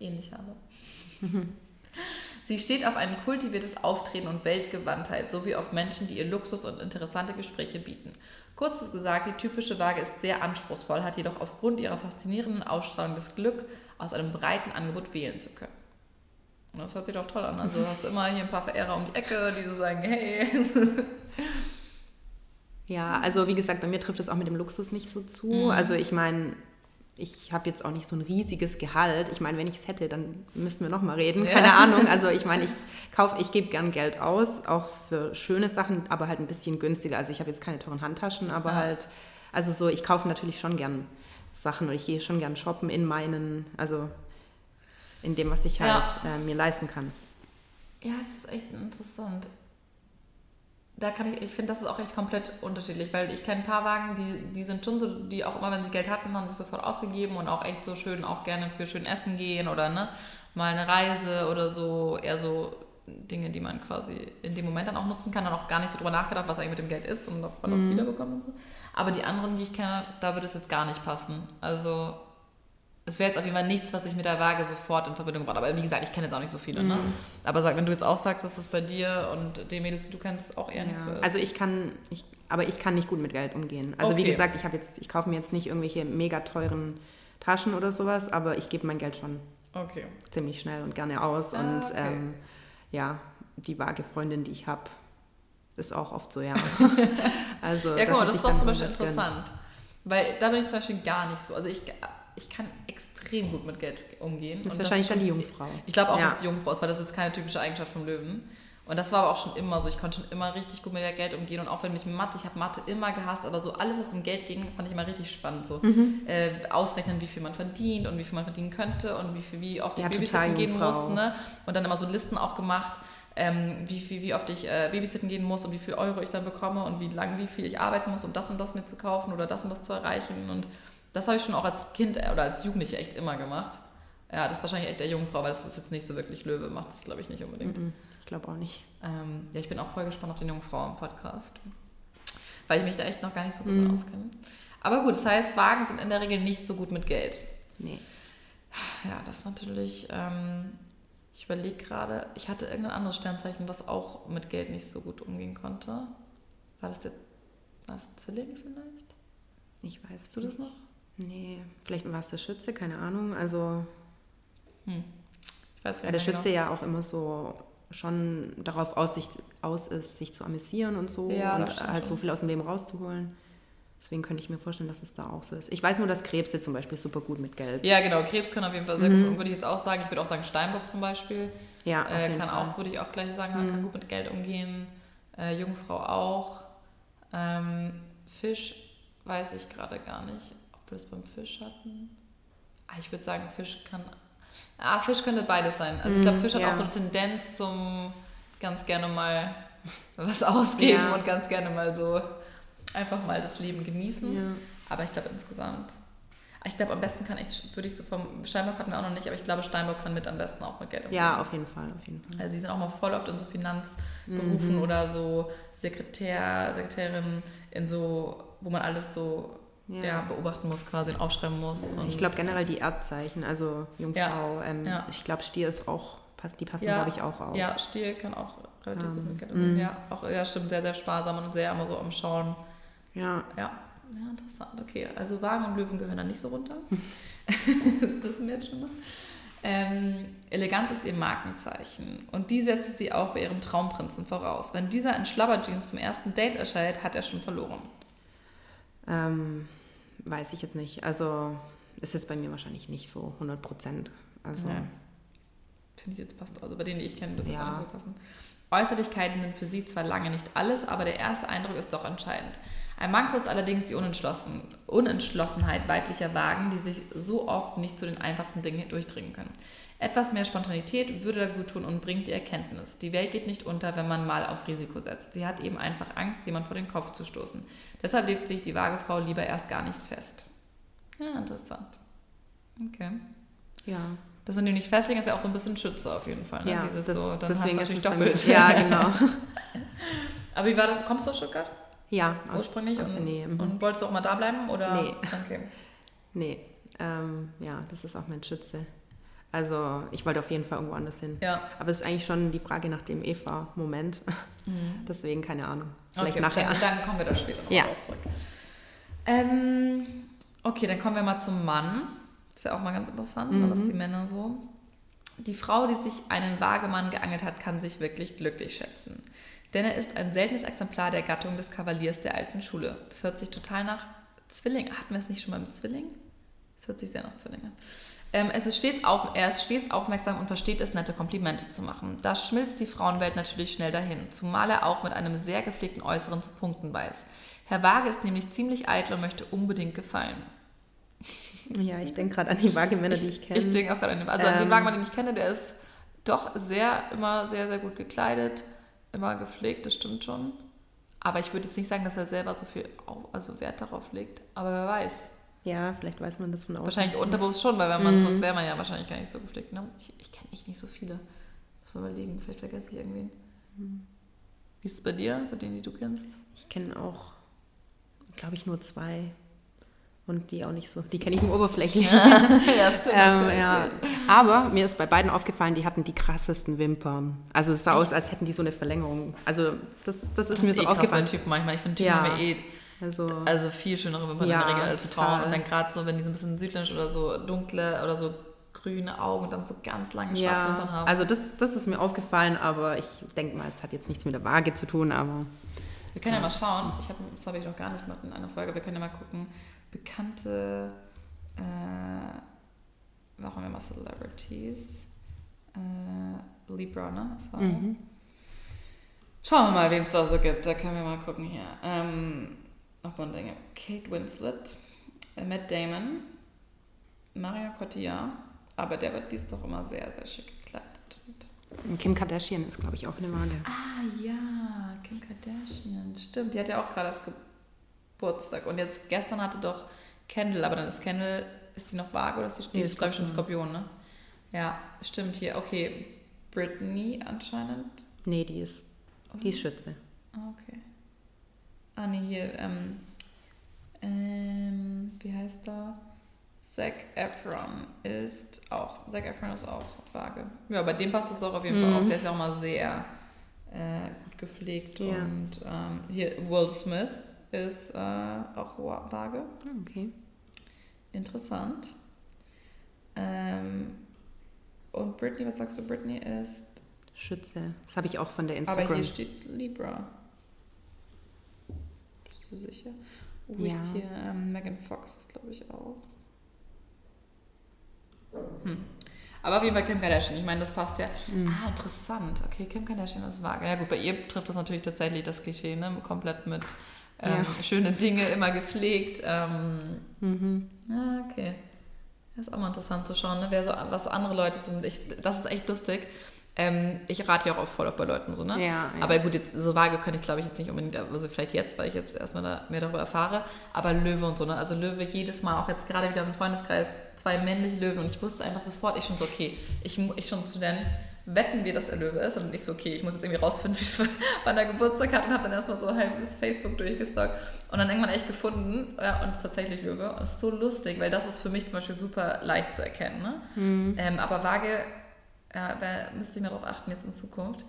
ähnlich habe. <laughs> Sie steht auf ein kultiviertes Auftreten und Weltgewandtheit sowie auf Menschen, die ihr Luxus und interessante Gespräche bieten. Kurzes gesagt, die typische Waage ist sehr anspruchsvoll, hat jedoch aufgrund ihrer faszinierenden Ausstrahlung das Glück, aus einem breiten Angebot wählen zu können. Das hört sich doch toll an. Also du hast immer hier ein paar Verehrer um die Ecke, die so sagen, hey. Ja, also wie gesagt, bei mir trifft es auch mit dem Luxus nicht so zu. Mhm. Also ich meine, ich habe jetzt auch nicht so ein riesiges Gehalt. Ich meine, wenn ich es hätte, dann müssten wir noch mal reden. Ja. Keine Ahnung. Also <laughs> ich meine, ich kaufe, ich gebe gern Geld aus, auch für schöne Sachen, aber halt ein bisschen günstiger. Also ich habe jetzt keine teuren Handtaschen, aber ja. halt, also so, ich kaufe natürlich schon gern Sachen und ich gehe schon gern shoppen in meinen, also in dem, was ich halt ja. äh, mir leisten kann. Ja, das ist echt interessant. Da kann ich, ich finde, das ist auch echt komplett unterschiedlich, weil ich kenne ein paar Wagen, die, die sind schon so, die auch immer, wenn sie Geld hatten, haben sie sofort ausgegeben und auch echt so schön, auch gerne für schön Essen gehen oder ne, mal eine Reise oder so, eher so Dinge, die man quasi in dem Moment dann auch nutzen kann, dann auch gar nicht so drüber nachgedacht, was eigentlich mit dem Geld ist und ob man das Mhm. wiederbekommt und so. Aber die anderen, die ich kenne, da würde es jetzt gar nicht passen. Also es wäre jetzt auf jeden Fall nichts, was ich mit der Waage sofort in Verbindung bringe. Aber wie gesagt, ich kenne jetzt auch nicht so viele. Ne? Mhm. Aber sag, wenn du jetzt auch sagst, dass das bei dir und den Mädels, die du kennst, auch eher nicht so Ja. ist. Also ich kann, ich, aber ich kann nicht gut mit Geld umgehen. Also wie Okay. gesagt, ich habe jetzt, ich kaufe mir jetzt nicht irgendwelche mega teuren Taschen oder sowas, aber ich gebe mein Geld schon okay. ziemlich schnell und gerne aus. Ah, und okay. ähm, ja, die vage Freundin, die ich habe, ist auch oft so, ja. <laughs> also, Ja, guck mal, das ist doch zum Beispiel gönnt. interessant. Weil da bin ich zum Beispiel gar nicht so. Also ich, ich kann extrem gut mit Geld umgehen. Das ist Und wahrscheinlich schon- dann die Jungfrau. Ich glaube auch, Ja. dass die Jungfrau ist, weil das ist jetzt keine typische Eigenschaft vom Löwen. Und das war aber auch schon immer so. Ich konnte schon immer richtig gut mit Geld umgehen. Und auch wenn mich Mathe, ich habe Mathe immer gehasst, aber so alles, was um Geld ging, fand ich immer richtig spannend. So Mhm. äh, ausrechnen, wie viel man verdient und wie viel man verdienen könnte und wie, viel, wie oft ich Ja, babysitten total gehen Jungfrau. muss. Ne? Und dann immer so Listen auch gemacht, ähm, wie, viel, wie oft ich äh, babysitten gehen muss und wie viel Euro ich dann bekomme und wie lang, wie viel ich arbeiten muss, um das und das mir zu kaufen oder das und das zu erreichen. Und das habe ich schon auch als Kind äh, oder als Jugendliche echt immer gemacht. Ja, das ist wahrscheinlich echt der Jungfrau, weil das ist jetzt nicht so wirklich Löwe, macht das glaube ich nicht unbedingt. Ich glaube auch nicht. Ähm, ja, ich bin auch voll gespannt auf den Jungfrauen-Podcast, weil ich mich da echt noch gar nicht so gut Mhm. auskenne. Aber gut, das heißt, Wagen sind in der Regel nicht so gut mit Geld. Nee. Ja, das ist natürlich, ähm, ich überlege gerade, ich hatte irgendein anderes Sternzeichen, was auch mit Geld nicht so gut umgehen konnte. War das der, war das Zwilling vielleicht? Ich weiß. Weißt du das noch? Nee, vielleicht war es der Schütze, keine Ahnung. Also, Hm. Ich weiß gar weil der nicht Schütze ja auch immer so schon darauf aus, sich, aus ist, sich zu amüsieren und so Ja, und halt so viel aus dem Leben rauszuholen. Deswegen könnte ich mir vorstellen, dass es da auch so ist. Ich weiß nur, dass Krebse zum Beispiel super gut mit Geld. genau. Ja, genau, Krebs können auf jeden Fall sehr Mhm. gut, würde ich jetzt auch sagen, ich würde auch sagen Steinbock zum Beispiel. Ja, Äh, kann Fall. auch, würde ich auch gleich sagen, kann Mhm. gut mit Geld umgehen. Äh, Jungfrau auch. Ähm, Fisch weiß ich gerade gar nicht, wir das beim Fisch hatten. Ah, ich würde sagen, Fisch kann. Ah, Fisch könnte beides sein. Also ich glaube, Mhm, Fisch hat ja. auch so eine Tendenz zum ganz gerne mal was <laughs> ausgeben Ja. und ganz gerne mal so einfach mal das Leben genießen. Ja. Aber ich glaube insgesamt. ah, Ich glaube, am besten kann ich, würde ich so vom Steinbock hatten wir auch noch nicht, aber ich glaube, Steinbock kann mit am besten auch mit Geld umgehen. ja, auf jeden Fall, auf jeden Fall. Also die sind auch mal voll oft in so Finanzberufen Mhm. oder so Sekretär, Sekretärin in so, wo man alles so Ja. ja. beobachten muss quasi und aufschreiben muss. Und Ich glaube generell die Erdzeichen, also Jungfrau, ähm, ja. ich glaube Stier ist auch, die passen Ja, glaube ich auch auf. Ja, Stier kann auch relativ gut Ähm, mit Geld umgehen. mm. Ja, auch ja, stimmt, sehr, sehr sparsam und sehr immer so am Schauen. Ja, Ja. Ja, interessant. Okay, also Wagen und Löwen gehören da nicht so runter. <laughs> das wissen wir jetzt schon mal. Ähm, Eleganz ist ihr Markenzeichen und die setzt sie auch bei ihrem Traumprinzen voraus. Wenn dieser in Schlabberjeans zum ersten Date erscheint, hat er schon verloren. Ähm, weiß ich jetzt nicht. Also ist jetzt bei mir wahrscheinlich nicht so 100 Prozent. Also Ja. Finde ich jetzt passt. Also bei denen, die ich kenne, wird das Ja. nicht so passen. Äußerlichkeiten sind für sie zwar lange nicht alles, aber der erste Eindruck ist doch entscheidend. Ein Manko ist allerdings die Unentschlossen, Unentschlossenheit weiblicher Wagen, die sich so oft nicht zu den einfachsten Dingen durchdringen können. Etwas mehr Spontanität würde da gut tun und bringt die Erkenntnis. Die Welt geht nicht unter, wenn man mal auf Risiko setzt. Sie hat eben einfach Angst, jemand vor den Kopf zu stoßen. Deshalb lebt sich die Wagefrau lieber erst gar nicht fest. Ja, interessant. Okay. ja. Das, wenn du nicht festlegen, ist ja auch so ein bisschen Schütze auf jeden Fall. Ne? ja Dieses das, so, dann deswegen hast du natürlich doppelt. Ja, genau. <laughs> <laughs> Aber wie war das? Kommst du aus Stuttgart Ja, aus, ursprünglich? aus der und, Nähe. mhm. Und wolltest du auch mal da bleiben? Oder? Nee. Okay. Nee, ähm, ja, das ist auch mein Schütze. Also ich wollte auf jeden Fall irgendwo anders hin. Ja. Aber es ist eigentlich schon die Frage nach dem Eva-Moment. <laughs> Deswegen keine Ahnung. Vielleicht Mhm. okay, nachher. Dann, dann kommen wir da später noch Ja. zurück. Ähm, okay, dann kommen wir mal zum Mann. Ist ja auch mal ganz interessant, ne, Mhm. was die Männer so. Die Frau, die sich einen Wagemann geangelt hat, kann sich wirklich glücklich schätzen. Denn er ist ein seltenes Exemplar der Gattung des Kavaliers der alten Schule. Das hört sich total nach Zwilling. Hatten wir es nicht schon mal mit Zwilling? Das hört sich sehr nach Zwilling an. Ähm, es ist stets auf, er ist stets aufmerksam und versteht es, nette Komplimente zu machen. Da schmilzt die Frauenwelt natürlich schnell dahin, zumal er auch mit einem sehr gepflegten Äußeren zu punkten weiß. Herr Waage ist nämlich ziemlich eitel und möchte unbedingt gefallen. Ja, ich denke gerade an die Wagemänner, die ich kenne. Ich denke auch gerade an den, also an den Ähm. Wagenmann, den ich kenne, der ist Doch, sehr, immer sehr, sehr gut gekleidet, immer gepflegt, das stimmt schon. Aber ich würde jetzt nicht sagen, dass er selber so viel also Wert darauf legt. Aber wer weiß. Ja, vielleicht weiß man das von außen. Wahrscheinlich unterbewusst schon, weil wenn man, mhm. sonst wäre man ja wahrscheinlich gar nicht so gepflegt. Ne? Ich, ich kenne echt nicht so viele. Muss mal überlegen, vielleicht vergesse ich irgendwen. Mhm. Wie ist es bei dir, bei denen, die du kennst? Ich kenne auch, glaube ich, nur zwei. Und die auch nicht so. Die kenne ich nur oberflächlich. <laughs> ja, stimmt. ähm, ja. Aber mir ist bei beiden aufgefallen, die hatten die krassesten Wimpern. Also es sah Echt? aus, als hätten die so eine Verlängerung. Also das, das ist das mir ist so eh aufgefallen. Typ manchmal. Ich finde Typen ja. eh also, also viel schönere Wimpern ja, in der Regel als Frauen. Und dann gerade so, wenn die so ein bisschen südländisch oder so dunkle oder so grüne Augen und dann so ganz lange schwarze ja, Wimpern haben. Also das, das ist mir aufgefallen, aber ich denke mal, es hat jetzt nichts mit der Waage zu tun, aber... Wir können ja, ja mal schauen. Ich hab, das habe ich noch gar nicht gemacht in einer Folge. Wir können ja mal gucken, bekannte, äh, machen wir mal Celebrities. Äh, Libra, ne? Das war mhm. Schauen wir mal, wen es da so gibt. Da können wir mal gucken hier. Ähm, mal Dinge. Kate Winslet, Matt Damon, Maria Cotillard, aber der wird dies doch immer sehr, sehr schick gekleidet. Kim Kardashian ist, glaube ich, auch eine Waage. Ah ja, Kim Kardashian, stimmt. Die hat ja auch gerade das Geburtstag. Und jetzt gestern hatte doch Kendall, aber dann ist Kendall, ist die noch vage oder ist die, die ist, glaube ich, schon Skorpion, ne? Ja, stimmt hier. Okay, Britney anscheinend. Nee, die ist, die ist Schütze. Ah, okay. Ah, nee, hier, ähm, ähm, wie heißt da? Zac Efron ist auch, Zac Efron ist auch vage. Ja, bei dem passt es auch auf jeden mhm. Fall auch. Der ist ja auch mal sehr äh, gut gepflegt. Ja. Und ähm, hier Will Smith ist äh, auch vage. Ah, okay. Interessant. Ähm, und Britney, was sagst du? Britney ist. Schütze. Das habe ich auch von der Instagram. Aber hier steht Libra. Du sicher? Oh, ja. hier ähm, Megan Fox ist, glaube ich, auch. Hm. Aber wie bei Kim Kardashian, ich meine, das passt ja. Mhm. Ah, interessant. Okay, Kim Kardashian ist vage. Ja gut, bei ihr trifft das natürlich tatsächlich das Klischee, ne? Komplett mit ähm, ja. schöne Dinge immer gepflegt. Ähm, mhm. Ah, okay. Das ist auch mal interessant zu schauen, ne? Wer so, was andere Leute sind. Ich, das ist echt lustig. Ähm, ich rate ja auch voll auf bei Leuten so, ne? Ja, ja. Aber gut, jetzt so vage kann ich glaube ich jetzt nicht unbedingt, also vielleicht jetzt, weil ich jetzt erstmal da mehr darüber erfahre. Aber Löwe und so, ne? Also Löwe jedes Mal, auch jetzt gerade wieder im Freundeskreis, zwei männliche Löwen und ich wusste einfach sofort, ich schon so, okay, ich, ich schon Student, wetten wir, dass er Löwe ist und nicht so, okay, ich muss jetzt irgendwie rausfinden, <laughs> wie wann er Geburtstag hat und habe dann erstmal so halb das Facebook durchgestalkt und dann irgendwann echt gefunden ja, und tatsächlich Löwe. Und es ist so lustig, weil das ist für mich zum Beispiel super leicht zu erkennen. Ne? Mhm. Ähm, aber Waage, ja, da müsste ich mir darauf achten jetzt in Zukunft.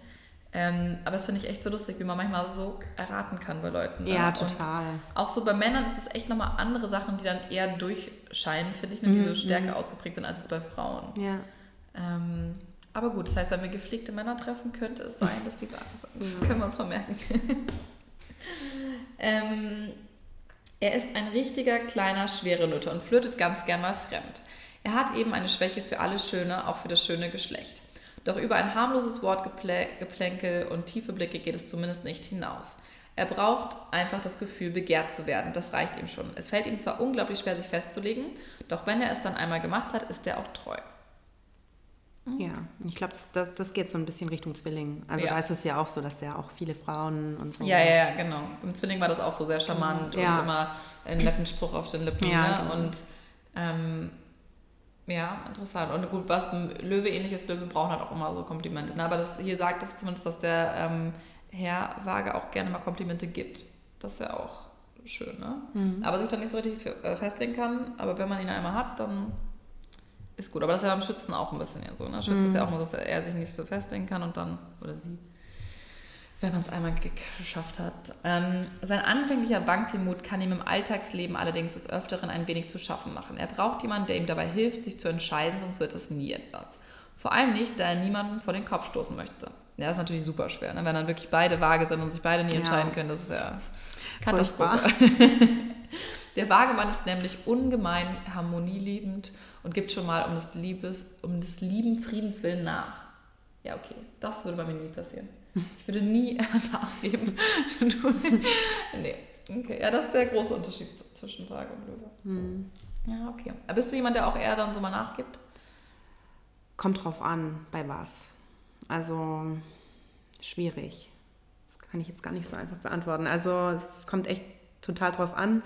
Ähm, aber das finde ich echt so lustig, wie man manchmal so erraten kann bei Leuten. Ne? Ja, total. Und auch so bei Männern ist es echt nochmal andere Sachen, die dann eher durchscheinen, finde ich, ne, die mhm. so stärker mhm. ausgeprägt sind als jetzt bei Frauen. Ja. Ähm, aber gut, das heißt, wenn wir gepflegte Männer treffen, könnte es sein, dass die Ware sind. <laughs> Das können wir uns vermerken. <laughs> ähm, er ist ein richtiger kleiner Schwerelütter und flirtet ganz gern mal fremd. Er hat eben eine Schwäche für alles Schöne, auch für das schöne Geschlecht. Doch über ein harmloses Wortgeplänkel und tiefe Blicke geht es zumindest nicht hinaus. Er braucht einfach das Gefühl, begehrt zu werden. Das reicht ihm schon. Es fällt ihm zwar unglaublich schwer, sich festzulegen, doch wenn er es dann einmal gemacht hat, ist er auch treu. Mhm. Ja, ich glaube, das, das, geht so ein bisschen Richtung Zwilling. Also ja. da ist es ja auch so, dass der auch viele Frauen und so. Ja, ja, ja, genau. Beim Zwilling war das auch so sehr charmant ja. und immer einen netten Spruch auf den Lippen. Ja, ne? genau. Und ähm, ja, interessant. Und gut, was Löwe ähnliches Löwe brauchen halt auch immer so Komplimente. Ne? Aber das, hier sagt es zumindest, dass der ähm, Herr Waage auch gerne mal Komplimente gibt. Das ist ja auch schön, ne? Mhm. Aber sich dann nicht so richtig äh, festlegen kann. Aber wenn man ihn einmal hat, dann ist gut. Aber das ist ja beim Schützen auch ein bisschen ja so. Ne? Schütze mhm. ist ja auch nur, dass er sich nicht so festlegen kann und dann, oder sie, wenn man es einmal geschafft hat. Ähm, sein anfänglicher Wankelmut kann ihm im Alltagsleben allerdings des Öfteren ein wenig zu schaffen machen. Er braucht jemanden, der ihm dabei hilft, sich zu entscheiden, sonst wird es nie etwas. Vor allem nicht, da er niemanden vor den Kopf stoßen möchte. Ja, das ist natürlich super schwer, ne? wenn dann wirklich beide vage sind und sich beide nie ja. entscheiden können. Das ist ja Katastrophe. <laughs> Der Wagemann ist nämlich ungemein harmonieliebend und gibt schon mal um des, Liebes, um des lieben Friedens willen nach. Ja, okay, das würde bei mir nie passieren. Ich würde nie <laughs> nachgeben. <laughs> nee. Okay, ja, das ist der große Unterschied zwischen Waage und Löwe. Hm. Ja, okay. Aber bist du jemand, der auch eher dann so mal nachgibt? Kommt drauf an, bei was. Also schwierig. Das kann ich jetzt gar nicht so einfach beantworten. Also es kommt echt total drauf an.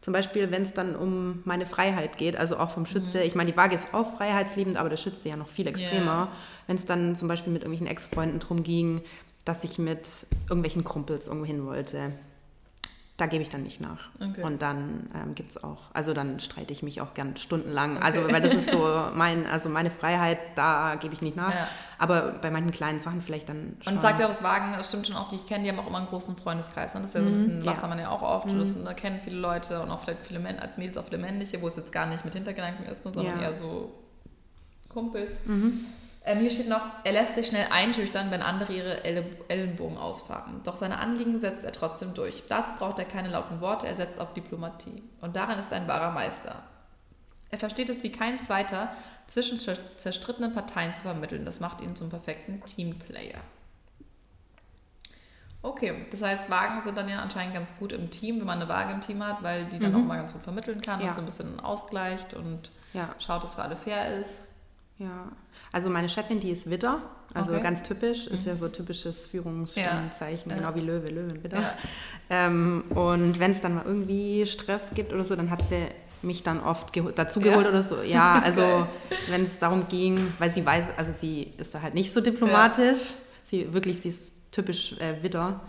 Zum Beispiel, wenn es dann um meine Freiheit geht, also auch vom Schütze. Mhm. Ich meine, die Waage ist auch freiheitsliebend, aber der Schütze ja noch viel extremer. Yeah. Wenn es dann zum Beispiel mit irgendwelchen Ex-Freunden drum ging, dass ich mit irgendwelchen Kumpels irgendwo hin wollte, da gebe ich dann nicht nach. Okay. Und dann ähm, gibt es auch, also dann streite ich mich auch gern stundenlang. Okay. Also, weil das ist so <laughs> mein, also meine Freiheit, da gebe ich nicht nach. Ja. Aber bei manchen kleinen Sachen vielleicht dann schon. Und sagt ja das Wagen, das stimmt schon auch, die ich kenne, die haben auch immer einen großen Freundeskreis. Ne? Das ist ja so ein mhm. bisschen, Wassermann ja. ja auch oft. Mhm. Das, da kennen viele Leute und auch vielleicht viele Männer, als Mädels auch viele männliche, wo es jetzt gar nicht mit Hintergedanken ist, sondern ja. eher so Kumpels. Mhm. Ähm, hier steht noch, er lässt sich schnell einschüchtern, wenn andere ihre Ellenbogen ausfahren. Doch seine Anliegen setzt er trotzdem durch. Dazu braucht er keine lauten Worte, er setzt auf Diplomatie. Und darin ist er ein wahrer Meister. Er versteht es wie kein zweiter, zwischen zerstrittenen Parteien zu vermitteln. Das macht ihn zum perfekten Teamplayer. Okay, das heißt, Wagen sind dann ja anscheinend ganz gut im Team, wenn man eine Waage im Team hat, weil die dann mhm. auch mal ganz gut vermitteln kann ja. und so ein bisschen ausgleicht und ja. schaut, dass für alle fair ist. Ja, also meine Chefin, die ist Widder, also okay. ganz typisch, ist mhm. ja so typisches Führungszeichen, ja. genau wie Löwe, Löwen, Widder. Ja. Ähm, und wenn es dann mal irgendwie Stress gibt oder so, dann hat sie mich dann oft dazu geholt ja. oder so. Ja, <laughs> also wenn es darum ging, weil sie weiß, also sie ist da halt nicht so diplomatisch. Sie wirklich, sie ist typisch äh, Widder.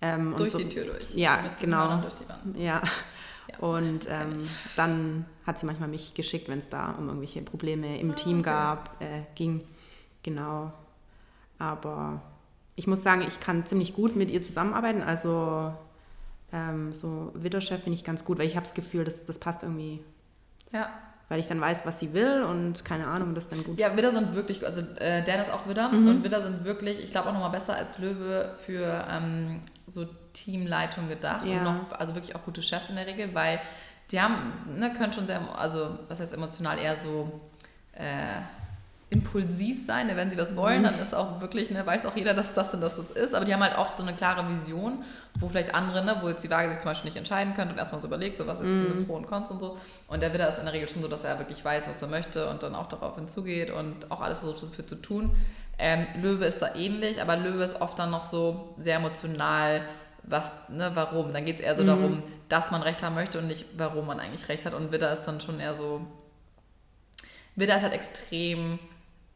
Ähm, durch so, die Tür durch. Ja, genau. Durch die Wand. Ja. Und ähm, dann hat sie manchmal mich geschickt, wenn es da um irgendwelche Probleme im ah, Team okay. gab, äh, ging. Genau. Aber ich muss sagen, ich kann ziemlich gut mit ihr zusammenarbeiten. Also ähm, so Widderchef finde ich ganz gut, weil ich habe das Gefühl, das, das passt irgendwie. Ja weil ich dann weiß, was sie will und keine Ahnung, das dann gut. Ja, Widder sind wirklich, also äh, Dan ist auch Widder mhm. und Widder sind wirklich, ich glaube auch nochmal besser als Löwe für ähm, so Teamleitung gedacht ja. und noch, also wirklich auch gute Chefs in der Regel, weil die haben, ne, können schon sehr, also was heißt emotional eher so äh, impulsiv sein, ne? wenn sie was wollen, mhm. dann ist auch wirklich, ne, weiß auch jeder, dass das und das das ist, aber die haben halt oft so eine klare Vision, wo vielleicht andere, ne, wo jetzt die Waage sich zum Beispiel nicht entscheiden könnte und erstmal so überlegt, so was jetzt mhm. Pro und Cons und so. Und der Widder ist in der Regel schon so, dass er wirklich weiß, was er möchte und dann auch darauf hinzugeht und auch alles versucht dafür zu tun. Ähm, Löwe ist da ähnlich, aber Löwe ist oft dann noch so sehr emotional, was, ne, warum. Dann geht es eher so mhm. darum, dass man Recht haben möchte und nicht, warum man eigentlich Recht hat. Und Widder ist dann schon eher so, Widder ist halt extrem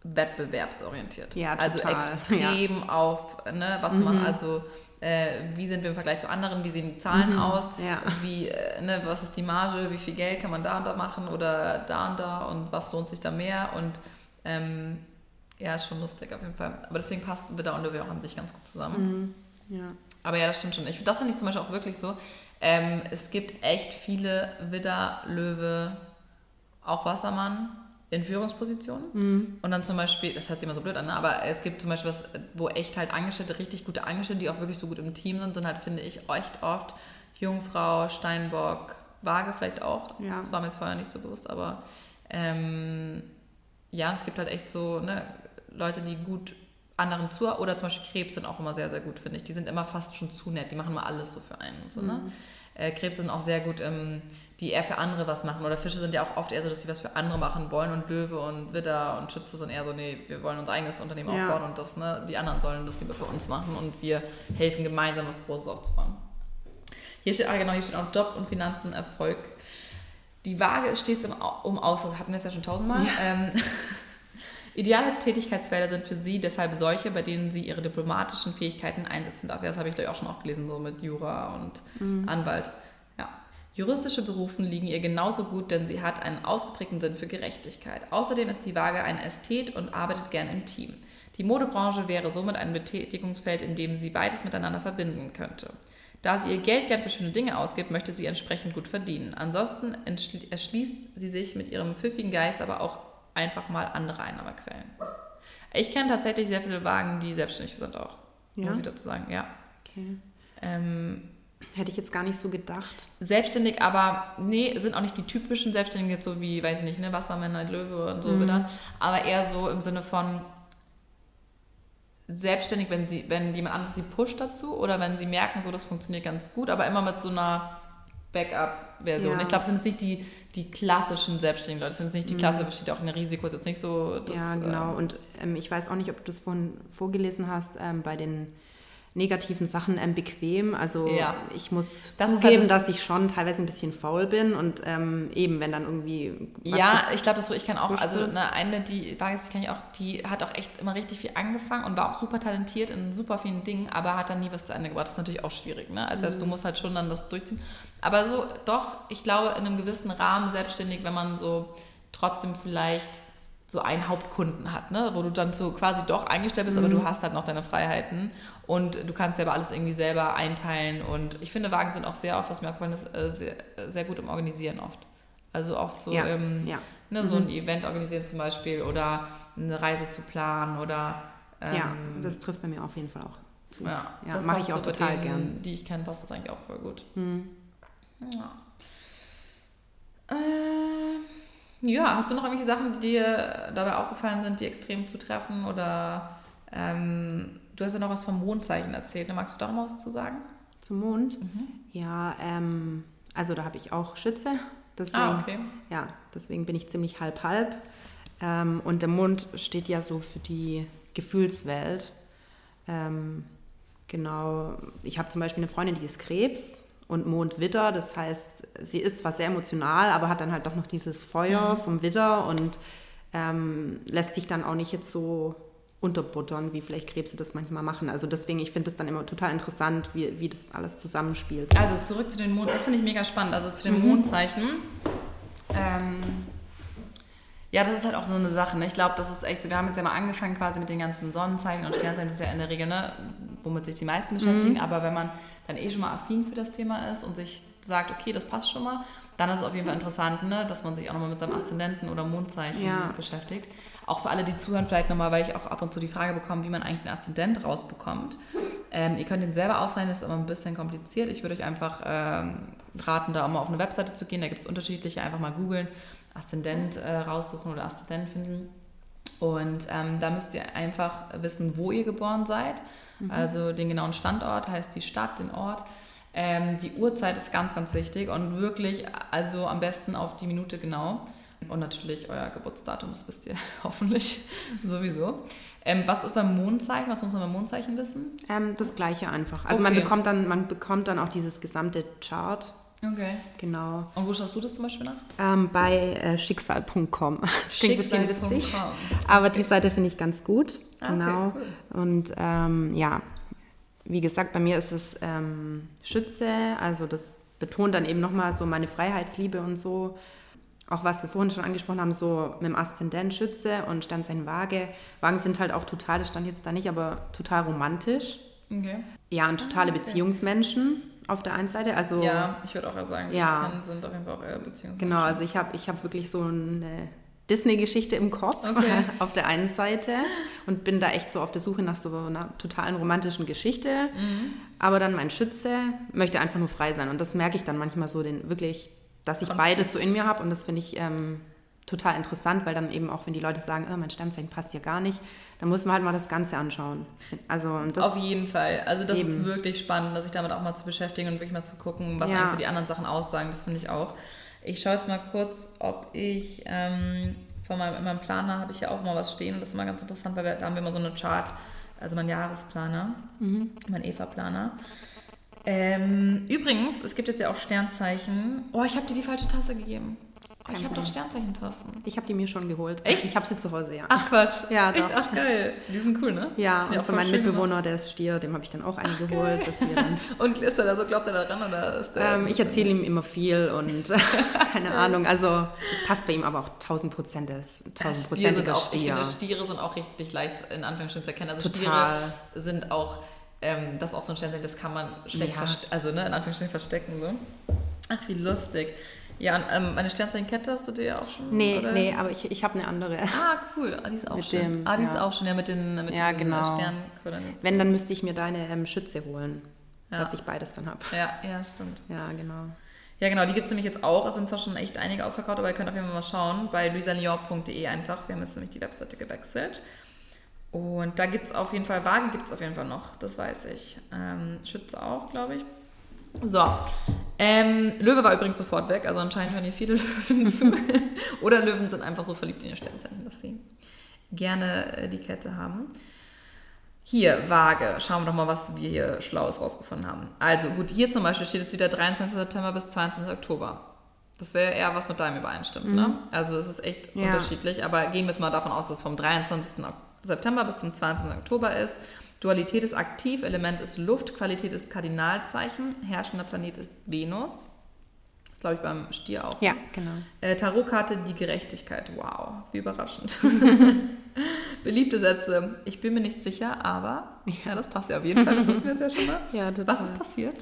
wettbewerbsorientiert. Ja, also total. Also extrem ja. auf, ne, was mhm. man also, äh, wie sind wir im Vergleich zu anderen, wie sehen die Zahlen mhm. aus, ja. wie, äh, ne, was ist die Marge, wie viel Geld kann man da und da machen oder da und da und was lohnt sich da mehr und ähm, ja, ist schon lustig auf jeden Fall. Aber deswegen passt Widder und Löwe auch an sich ganz gut zusammen. Mhm. Ja. Aber ja, das stimmt schon. Ich, das finde ich zum Beispiel auch wirklich so. Ähm, es gibt echt viele Widder, Löwe, auch Wassermann in Führungspositionen. Mhm. Und dann zum Beispiel, das hört sich immer so blöd an, ne? aber es gibt zum Beispiel was, wo echt halt Angestellte, richtig gute Angestellte, die auch wirklich so gut im Team sind, sind halt, finde ich, echt oft Jungfrau, Steinbock, Waage vielleicht auch. Ja. Das war mir jetzt vorher nicht so bewusst, aber ähm, ja, es gibt halt echt so ne, Leute, die gut anderen zu, oder zum Beispiel Krebs sind auch immer sehr, sehr gut, finde ich. Die sind immer fast schon zu nett, die machen mal alles so für einen und so, ne? mhm. ne? Äh, Krebse sind auch sehr gut, ähm, die eher für andere was machen. Oder Fische sind ja auch oft eher so, dass sie was für andere machen wollen. Und Löwe und Widder und Schütze sind eher so, nee, wir wollen unser eigenes Unternehmen ja. aufbauen und das, ne, die anderen sollen das lieber für uns machen und wir helfen gemeinsam was Großes aufzubauen. Hier steht, ah, genau, hier steht auch Job und Finanzen, Erfolg. Die Waage ist stets um Ausdruck, hatten wir jetzt ja schon tausendmal. Ja. Ähm, <laughs> Ideale Tätigkeitsfelder sind für sie deshalb solche, bei denen sie ihre diplomatischen Fähigkeiten einsetzen darf. Ja, das habe ich gleich auch schon auch gelesen, so mit Jura und mhm. Anwalt. Ja. Juristische Berufen liegen ihr genauso gut, denn sie hat einen ausgeprägten Sinn für Gerechtigkeit. Außerdem ist die Waage ein Ästhet und arbeitet gern im Team. Die Modebranche wäre somit ein Betätigungsfeld, in dem sie beides miteinander verbinden könnte. Da sie ihr Geld gern für schöne Dinge ausgibt, möchte sie entsprechend gut verdienen. Ansonsten erschließt sie sich mit ihrem pfiffigen Geist aber auch einfach mal andere Einnahmequellen. Ich kenne tatsächlich sehr viele Wagen, die selbstständig sind auch, ja? muss ich dazu sagen, ja. Okay. Ähm, Hätte ich jetzt gar nicht so gedacht. Selbstständig, aber nee, sind auch nicht die typischen Selbstständigen jetzt so wie, weiß ich nicht, ne, Wassermänner, Löwe und so mhm. wieder, aber eher so im Sinne von selbstständig, wenn sie, wenn jemand anderes sie pusht dazu oder wenn sie merken, so das funktioniert ganz gut, aber immer mit so einer Backup-Version. Ja. Ich glaube, es sind jetzt nicht die, die klassischen selbstständigen Leute. Es sind jetzt nicht die Klasse, besteht auch ein Risiko. Es ist jetzt nicht so. Das, ja, genau. ähm, Und ähm, ich weiß auch nicht, ob du das vorhin vorgelesen hast, ähm, bei den negativen Sachen ähm, bequem. Also Ja. ich muss Das zugeben, halt das- dass ich schon teilweise ein bisschen faul bin und ähm, eben, wenn dann irgendwie Ja, ich glaube, das so, ich kann auch, also eine, eine, die war jetzt, die kann ich auch, die hat auch echt immer richtig viel angefangen und war auch super talentiert in super vielen Dingen, aber hat dann nie was zu Ende gebracht. Das ist natürlich auch schwierig, ne? Also selbst du musst halt schon dann das durchziehen. Aber so, doch, ich glaube, in einem gewissen Rahmen selbstständig, wenn man so trotzdem vielleicht so einen Hauptkunden hat, ne? wo du dann so quasi doch eingestellt bist, aber du hast halt noch deine Freiheiten und du kannst selber alles irgendwie selber einteilen und ich finde, Wagen sind auch sehr oft, was mir auch gefallen ist, äh, sehr, sehr gut im Organisieren oft. Also oft so, Ja, ähm, ja. ne, so ein Event organisieren zum Beispiel oder eine Reise zu planen oder ähm, Ja, das trifft bei mir auf jeden Fall auch zu. ja, Ja, das mache ich auch total denen, gern. Die ich kenne, passt das eigentlich auch voll gut. Hm. Ja. Äh, ja, hast du noch irgendwelche Sachen, die dir dabei aufgefallen sind, die extrem zutreffen? Oder ähm, du hast ja noch was vom Mondzeichen erzählt. Ne? Magst du da noch was zu sagen? Zum Mond? Mhm. Ja, ähm, also da habe ich auch Schütze. Deswegen, Ah, okay. Ja, deswegen bin ich ziemlich halb-halb. Ähm, und der Mond steht ja so für die Gefühlswelt. Ähm, genau, ich habe zum Beispiel eine Freundin, die ist Krebs und Mond Widder. Das heißt, sie ist zwar sehr emotional, aber hat dann halt doch noch dieses Feuer Mhm. vom Widder und ähm, lässt sich dann auch nicht jetzt so unterbuttern, wie vielleicht Krebse das manchmal machen. Also deswegen, ich finde es dann immer total interessant, wie, wie das alles zusammenspielt. Also zurück zu den Mond, das finde ich mega spannend. Also zu den Mhm. Mondzeichen. Ähm, ja, das ist halt auch so eine Sache. Ne? Ich glaube, das ist echt so. Wir haben jetzt ja mal angefangen quasi mit den ganzen Sonnenzeichen und Sternzeichen. Das ist ja in der Regel, ne, womit sich die meisten beschäftigen. Mhm. Aber wenn man dann eh schon mal affin für das Thema ist und sich sagt, okay, das passt schon mal, dann ist es auf jeden Fall interessant, ne, dass man sich auch nochmal mit seinem Aszendenten oder Mondzeichen Ja. beschäftigt. Auch für alle, die zuhören, vielleicht nochmal, weil ich auch ab und zu die Frage bekomme, wie man eigentlich den Aszendent rausbekommt. Ähm, ihr könnt den selber ausleihen, das ist aber ein bisschen kompliziert. Ich würde euch einfach ähm, raten, da auch mal auf eine Webseite zu gehen. Da gibt es unterschiedliche, einfach mal googeln, Aszendent äh, raussuchen oder Aszendent finden. Und ähm, da müsst ihr einfach wissen, wo ihr geboren seid. Also den genauen Standort, heißt die Stadt, den Ort. Ähm, die Uhrzeit ist ganz, ganz wichtig und wirklich, also am besten auf die Minute genau. Und natürlich euer Geburtsdatum, das wisst ihr <laughs> hoffentlich sowieso. Ähm, was ist beim Mondzeichen? Was muss man beim Mondzeichen wissen? Ähm, das gleiche einfach. Also man Okay. bekommt dann, man bekommt dann auch dieses gesamte Chart. Okay. Genau. Und wo schaust du das zum Beispiel nach? Ähm, bei äh, schicksal.com. Das <laughs> klingt ein bisschen witzig. Schicksal.com. Aber die Seite finde ich ganz gut. Ah, okay, genau. cool. Und ähm, ja, wie gesagt, bei mir ist es ähm, Schütze. Also das betont dann eben nochmal so meine Freiheitsliebe und so. Auch was wir vorhin schon angesprochen haben, so mit dem Aszendent Schütze und Sternzeichen Waage. Wagen sind halt auch total, das stand jetzt da nicht, aber total romantisch. Okay. Ja, und totale okay. Beziehungsmenschen auf der einen Seite. Also Ja, ich würde auch sagen, die Ja. kenne, sind auf jeden Fall auch eher Beziehungen. genau, also ich habe ich hab wirklich so eine Disney-Geschichte im Kopf Okay. <laughs> auf der einen Seite und bin da echt so auf der Suche nach so einer totalen romantischen Geschichte. Mhm. Aber dann mein Schütze möchte einfach nur frei sein und das merke ich dann manchmal so, den wirklich, dass ich Konflikt. beides so in mir habe und das finde ich ähm, total interessant, weil dann eben auch, wenn die Leute sagen, oh, mein Sternzeichen passt ja gar nicht, dann muss man halt mal das Ganze anschauen. Also Auf jeden Fall. Also das ist Eben. wirklich spannend, sich damit auch mal zu beschäftigen und wirklich mal zu gucken, was Ja. eigentlich so die anderen Sachen aussagen. Das finde ich auch. Ich schaue jetzt mal kurz, ob ich ähm, von meinem, in meinem Planer habe ich ja auch mal was stehen. Und das ist immer ganz interessant, weil wir, da haben wir immer so eine Chart, also mein Jahresplaner, Mhm. mein Eva-Planer. Ähm, übrigens, es gibt jetzt ja auch Sternzeichen. Oh, ich habe dir die falsche Tasse gegeben. Oh, ich Kein habe doch Problem. Sternzeichentassen. ich habe die mir schon geholt. Echt? Ich habe sie zu Hause, ja. Ach Quatsch. Ja, Echt? doch. Ach geil. Die sind cool, ne? Ja, und auch für meinen schön Mitbewohner, der ist Stier, dem habe ich dann auch eine geholt. Dass wir dann, <laughs> Und ist er da so, glaubt er daran oder ist der ähm, ich erzähle ihm immer viel und <laughs> keine Ahnung. Also es passt bei ihm aber auch 1000 Prozent. Er tausendprozentiger auch, ich Stier. Stiere sind auch richtig leicht in Anführungsstrichen zu erkennen. Also Total. Stiere sind auch, ähm, das ist auch so ein Sternzeichen, das kann man schlecht Ja. also ne, in Anführungsstrichen verstecken. So. Ach, wie lustig. Ja, und ähm, meine Sternzeichenkette hast du dir ja auch schon? Nee, oder? nee, aber ich, ich habe eine andere. Ah, cool. Ah, die ist auch Mit schön. dem, ah, die ist ja. auch schön, ja, mit den, mit Ja, diesen genau. Sternkröllern. Wenn, dann müsste ich mir deine ähm, Schütze holen, Ja. dass ich beides dann habe. Ja, ja, stimmt. Ja, genau. Ja, genau, die gibt es nämlich jetzt auch. Es sind zwar schon echt einige ausverkauft, aber ihr könnt auf jeden Fall mal schauen bei luisalior.de einfach. Wir haben jetzt nämlich die Webseite gewechselt. Und da gibt es auf jeden Fall, Wagen gibt es auf jeden Fall noch, das weiß ich. Ähm, Schütze auch, glaube ich. So, Ähm, Löwe war übrigens sofort weg, also anscheinend hören hier viele <laughs> Löwen zu. Oder Löwen sind einfach so verliebt in ihr Sternzeichen, dass sie gerne äh, die Kette haben. Hier, Waage. Schauen wir doch mal, was wir hier Schlaues rausgefunden haben. Also gut, hier zum Beispiel steht jetzt wieder 23. September bis 22. Oktober. Das wäre eher was mit deinem übereinstimmt, ne? Also es ist echt Ja. unterschiedlich, aber gehen wir jetzt mal davon aus, dass es vom 23. Ok- September bis zum 20. Oktober ist. Dualität ist aktiv, Element ist Luft, Qualität ist Kardinalzeichen, herrschender Planet ist Venus. Das glaube ich beim Stier auch. Ja, genau. Äh, Tarotkarte die Gerechtigkeit. Wow, wie überraschend. <laughs> Beliebte Sätze. Ich bin mir nicht sicher, aber ja, das passt ja auf jeden Fall. Das wissen wir jetzt ja schon mal. Ja, total. Was ist passiert?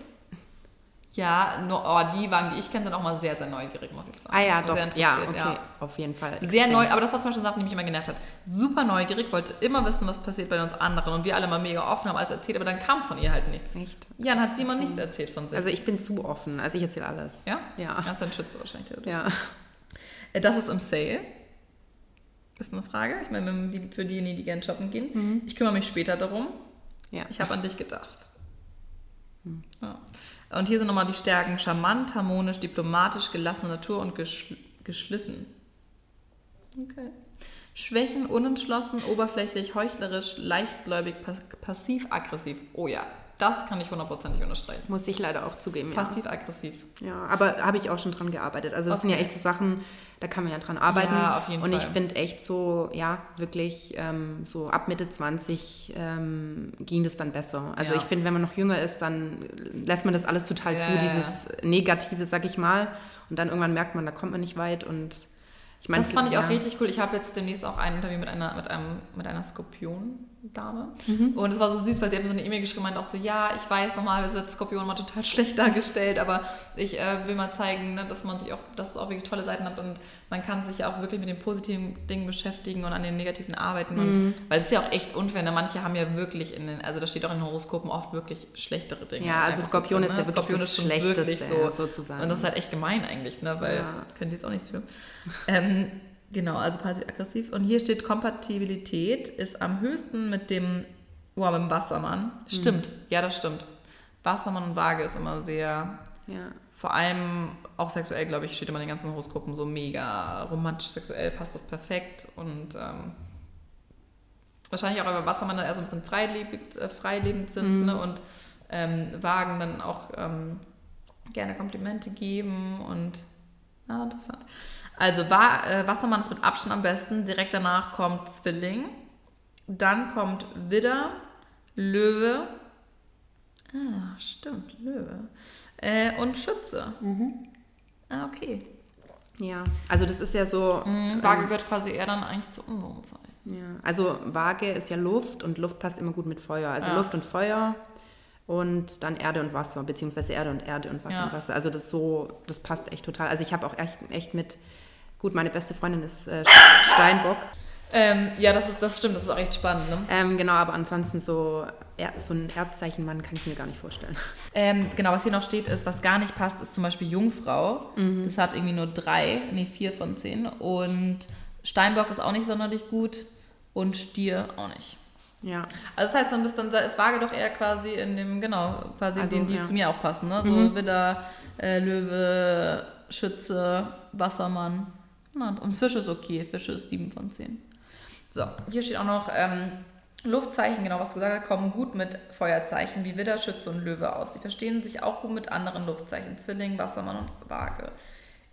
Ja, no, oh, die Wagen, die ich kenne, sind auch mal sehr, sehr neugierig, muss ich sagen. Ah ja, doch. Sehr Ja, interessiert, okay. Auf jeden Fall. Sehr extrem. neu, aber das war zum Beispiel eine Sache, die mich immer genervt hat. Super neugierig, wollte immer wissen, was passiert bei uns anderen. Und wir alle mal mega offen haben alles erzählt, aber dann kam von ihr halt nichts. Echt? Ja, dann hat sie immer nichts erzählt von sich. Also ich bin zu offen. Also ich erzähle alles. ja? Ja. Das ist ein Schütze wahrscheinlich. der- Ja. Äh, Das ist im Sale. Ist eine Frage. Ich meine, für diejenigen, die gerne shoppen gehen. Ich kümmere mich später darum. Ja. Ich habe an dich gedacht. Ja. Und hier sind nochmal die Stärken: charmant, harmonisch, diplomatisch, gelassene Natur und geschl geschliffen. Okay. Schwächen, unentschlossen, oberflächlich, heuchlerisch, leichtgläubig, pass passiv-aggressiv. Oh ja, das kann ich hundertprozentig unterstreichen. Muss ich leider auch zugeben. Ja. Passiv-aggressiv. Ja, aber habe ich auch schon dran gearbeitet. Also das sind ja Okay. echt so Sachen, da kann man ja dran arbeiten. Ja, auf jeden Und ich Fall. finde echt so, ja, wirklich ähm, so ab Mitte 20 ähm, ging das dann besser. Also Ja. ich finde, wenn man noch jünger ist, dann lässt man das alles total Ja, zu, ja, ja. dieses Negative, sag ich mal. Und dann irgendwann merkt man, da kommt man nicht weit. Und ich meine, Das fand ich auch ja. richtig cool. Ich habe jetzt demnächst auch ein Interview mit einer, mit einem, mit einer Skorpion-Dame. Mhm. Und es war so süß, weil sie hat mir so eine E-Mail geschrieben und auch so, ja, ich weiß, normalerweise wird Skorpion mal total <laughs> schlecht dargestellt, aber ich äh, will mal zeigen, ne, dass man sich auch, dass es auch wirklich tolle Seiten hat und man kann sich auch wirklich mit den positiven Dingen beschäftigen und an den negativen arbeiten. Mhm. Und, weil es ist ja auch echt unfair. Ne? Manche haben ja wirklich in den, also da steht auch in den Horoskopen oft wirklich schlechtere Dinge. Ja, also Skorpion drin, ist ja wirklich Skorpion das ist schon Schlechteste, wirklich so, ja, sozusagen. Und das ist halt echt gemein eigentlich, ne? weil Ja. können die jetzt auch nichts für. <laughs> Ähm, genau, also passiv-aggressiv. Und hier steht, Kompatibilität ist am höchsten mit dem, oh, mit dem Wassermann. Stimmt, ja, das stimmt. Wassermann und Waage ist immer sehr, Ja. vor allem auch sexuell, glaube ich, steht immer in den ganzen Horoskopen so mega romantisch, sexuell passt das perfekt und ähm, wahrscheinlich auch, weil Wassermann dann eher so ein bisschen freilebend, äh, freilebend sind ne? und ähm, Wagen dann auch ähm, gerne Komplimente geben und ah, interessant. Also Wa äh, Wassermann ist mit Abstand am besten, direkt danach kommt Zwilling, dann kommt Widder, Löwe, ah, stimmt, Löwe, äh, und Schütze. Ah, okay. ja, also das ist ja so... Mhm, Waage gehört quasi eher dann eigentlich zu unserem Zeichen. Ja, also Waage ist ja Luft und Luft passt immer gut mit Feuer. Also Ja. Luft und Feuer und dann Erde und Wasser, beziehungsweise Erde und Erde und Wasser Ja. und Wasser. Also das so, das passt echt total. Also ich habe auch echt, echt mit, gut, meine beste Freundin ist äh, Steinbock. Ähm, ja, das, ist, das stimmt, das ist auch echt spannend. Ne? Ähm, genau, aber ansonsten so, er, so ein Erdzeichenmann kann ich mir gar nicht vorstellen. Ähm, genau, was hier noch steht, ist, was gar nicht passt, ist zum Beispiel Jungfrau. Das hat irgendwie nur drei, nee, vier von zehn. Und Steinbock ist auch nicht sonderlich gut und Stier auch nicht. Ja, Also das heißt, dann bist dann ist Waage doch eher quasi in dem, genau, quasi Also, denen, die ja. zu mir auch passen, ne? So Widder, äh, Löwe, Schütze, Wassermann. Na, und Fisch ist okay, Fische ist 7 von 10. So, hier steht auch noch ähm, Luftzeichen, genau was du gesagt hast, kommen gut mit Feuerzeichen wie Widder, Schütze und Löwe aus. Sie verstehen sich auch gut mit anderen Luftzeichen, Zwilling, Wassermann und Waage.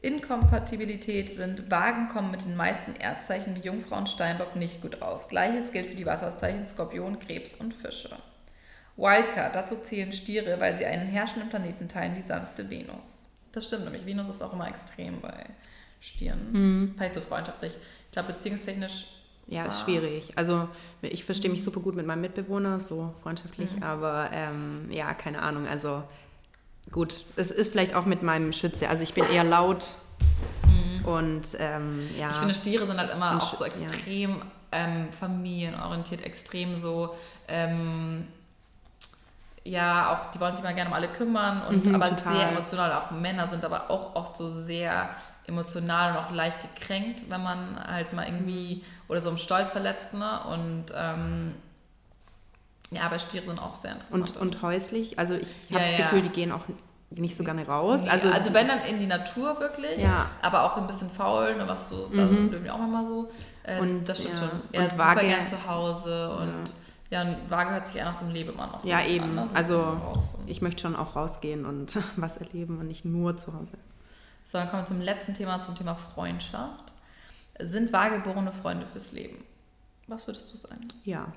Inkompatibilität sind Wagen kommen mit den meisten Erdzeichen wie Jungfrau und Steinbock nicht gut aus. Gleiches gilt für die Wasserzeichen Skorpion, Krebs und Fische. Wildcard, dazu zählen Stiere, weil sie einen herrschenden Planeten teilen, die sanfte Venus. Das stimmt nämlich. Venus ist auch immer extrem bei Stieren. Vielleicht so freundschaftlich. Ich glaube, beziehungstechnisch. ja, ist schwierig. Also ich verstehe mich super gut mit meinem Mitbewohner, so freundschaftlich, Mhm. aber ähm, ja, keine Ahnung. Also gut, es ist vielleicht auch mit meinem Schütze. Also ich bin eher laut und ähm, ja. Mhm. Ich finde, Stiere sind halt immer auch so Sch- ja. extrem ähm, familienorientiert, extrem so. Ähm, ja, auch die wollen sich mal gerne um alle kümmern und Mhm, aber total. sehr emotional. Auch Männer sind aber auch oft so sehr emotional und auch leicht gekränkt, wenn man halt mal irgendwie oder so im Stolz verletzt, ne? Und ähm, ja, aber Stiere sind auch sehr interessant. Und, und häuslich, also ich Ja, habe das ja. Gefühl, die gehen auch nicht so gerne raus. Nee, also, also wenn dann in die Natur wirklich, Ja. aber auch ein bisschen faul, ne, was so, da sind wir auch manchmal so. Äh, das, Und, das stimmt ja. schon. Und Ja, super Waage- gern zu Hause und ja, und Waage hört sich eher nach so einem Lebemann auch so ja, eben. an, ne? Also und- ich möchte schon auch rausgehen und <laughs> was erleben und nicht nur zu Hause. So, dann kommen wir zum letzten Thema, zum Thema Freundschaft. Sind wahrgeborene Freunde fürs Leben? Was würdest du sagen? Ja.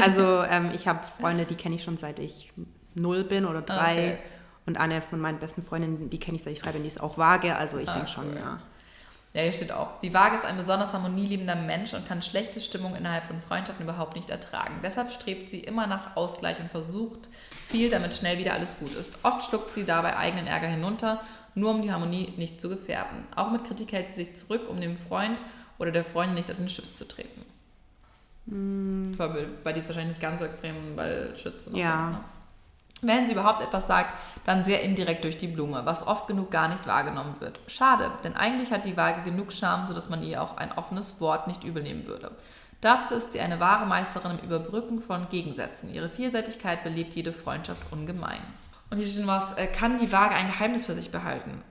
Also ähm, ich habe Freunde, die kenne ich schon seit ich null bin oder drei. Okay. Und eine von meinen besten Freundinnen, die kenne ich seit ich drei bin, die ist auch vage. Also ich Ah, denke schon, cool. ja. Ja, hier steht auch, die Waage ist ein besonders harmonieliebender Mensch und kann schlechte Stimmung innerhalb von Freundschaften überhaupt nicht ertragen. Deshalb strebt sie immer nach Ausgleich und versucht viel, damit schnell wieder alles gut ist. Oft schluckt sie dabei eigenen Ärger hinunter, nur um die Harmonie nicht zu gefährden. Auch mit Kritik hält sie sich zurück, um dem Freund oder der Freundin nicht auf den Schlips zu treten. Hm. Zwar bei dir ist wahrscheinlich nicht ganz so extrem, weil Schütze noch Ja. ne? Wenn sie überhaupt etwas sagt, dann sehr indirekt durch die Blume, was oft genug gar nicht wahrgenommen wird. Schade, denn eigentlich hat die Waage genug Charme, sodass man ihr auch ein offenes Wort nicht übelnehmen würde. Dazu ist sie eine wahre Meisterin im Überbrücken von Gegensätzen. Ihre Vielseitigkeit belebt jede Freundschaft ungemein. Und hier steht was, äh, kann die Waage ein Geheimnis für sich behalten?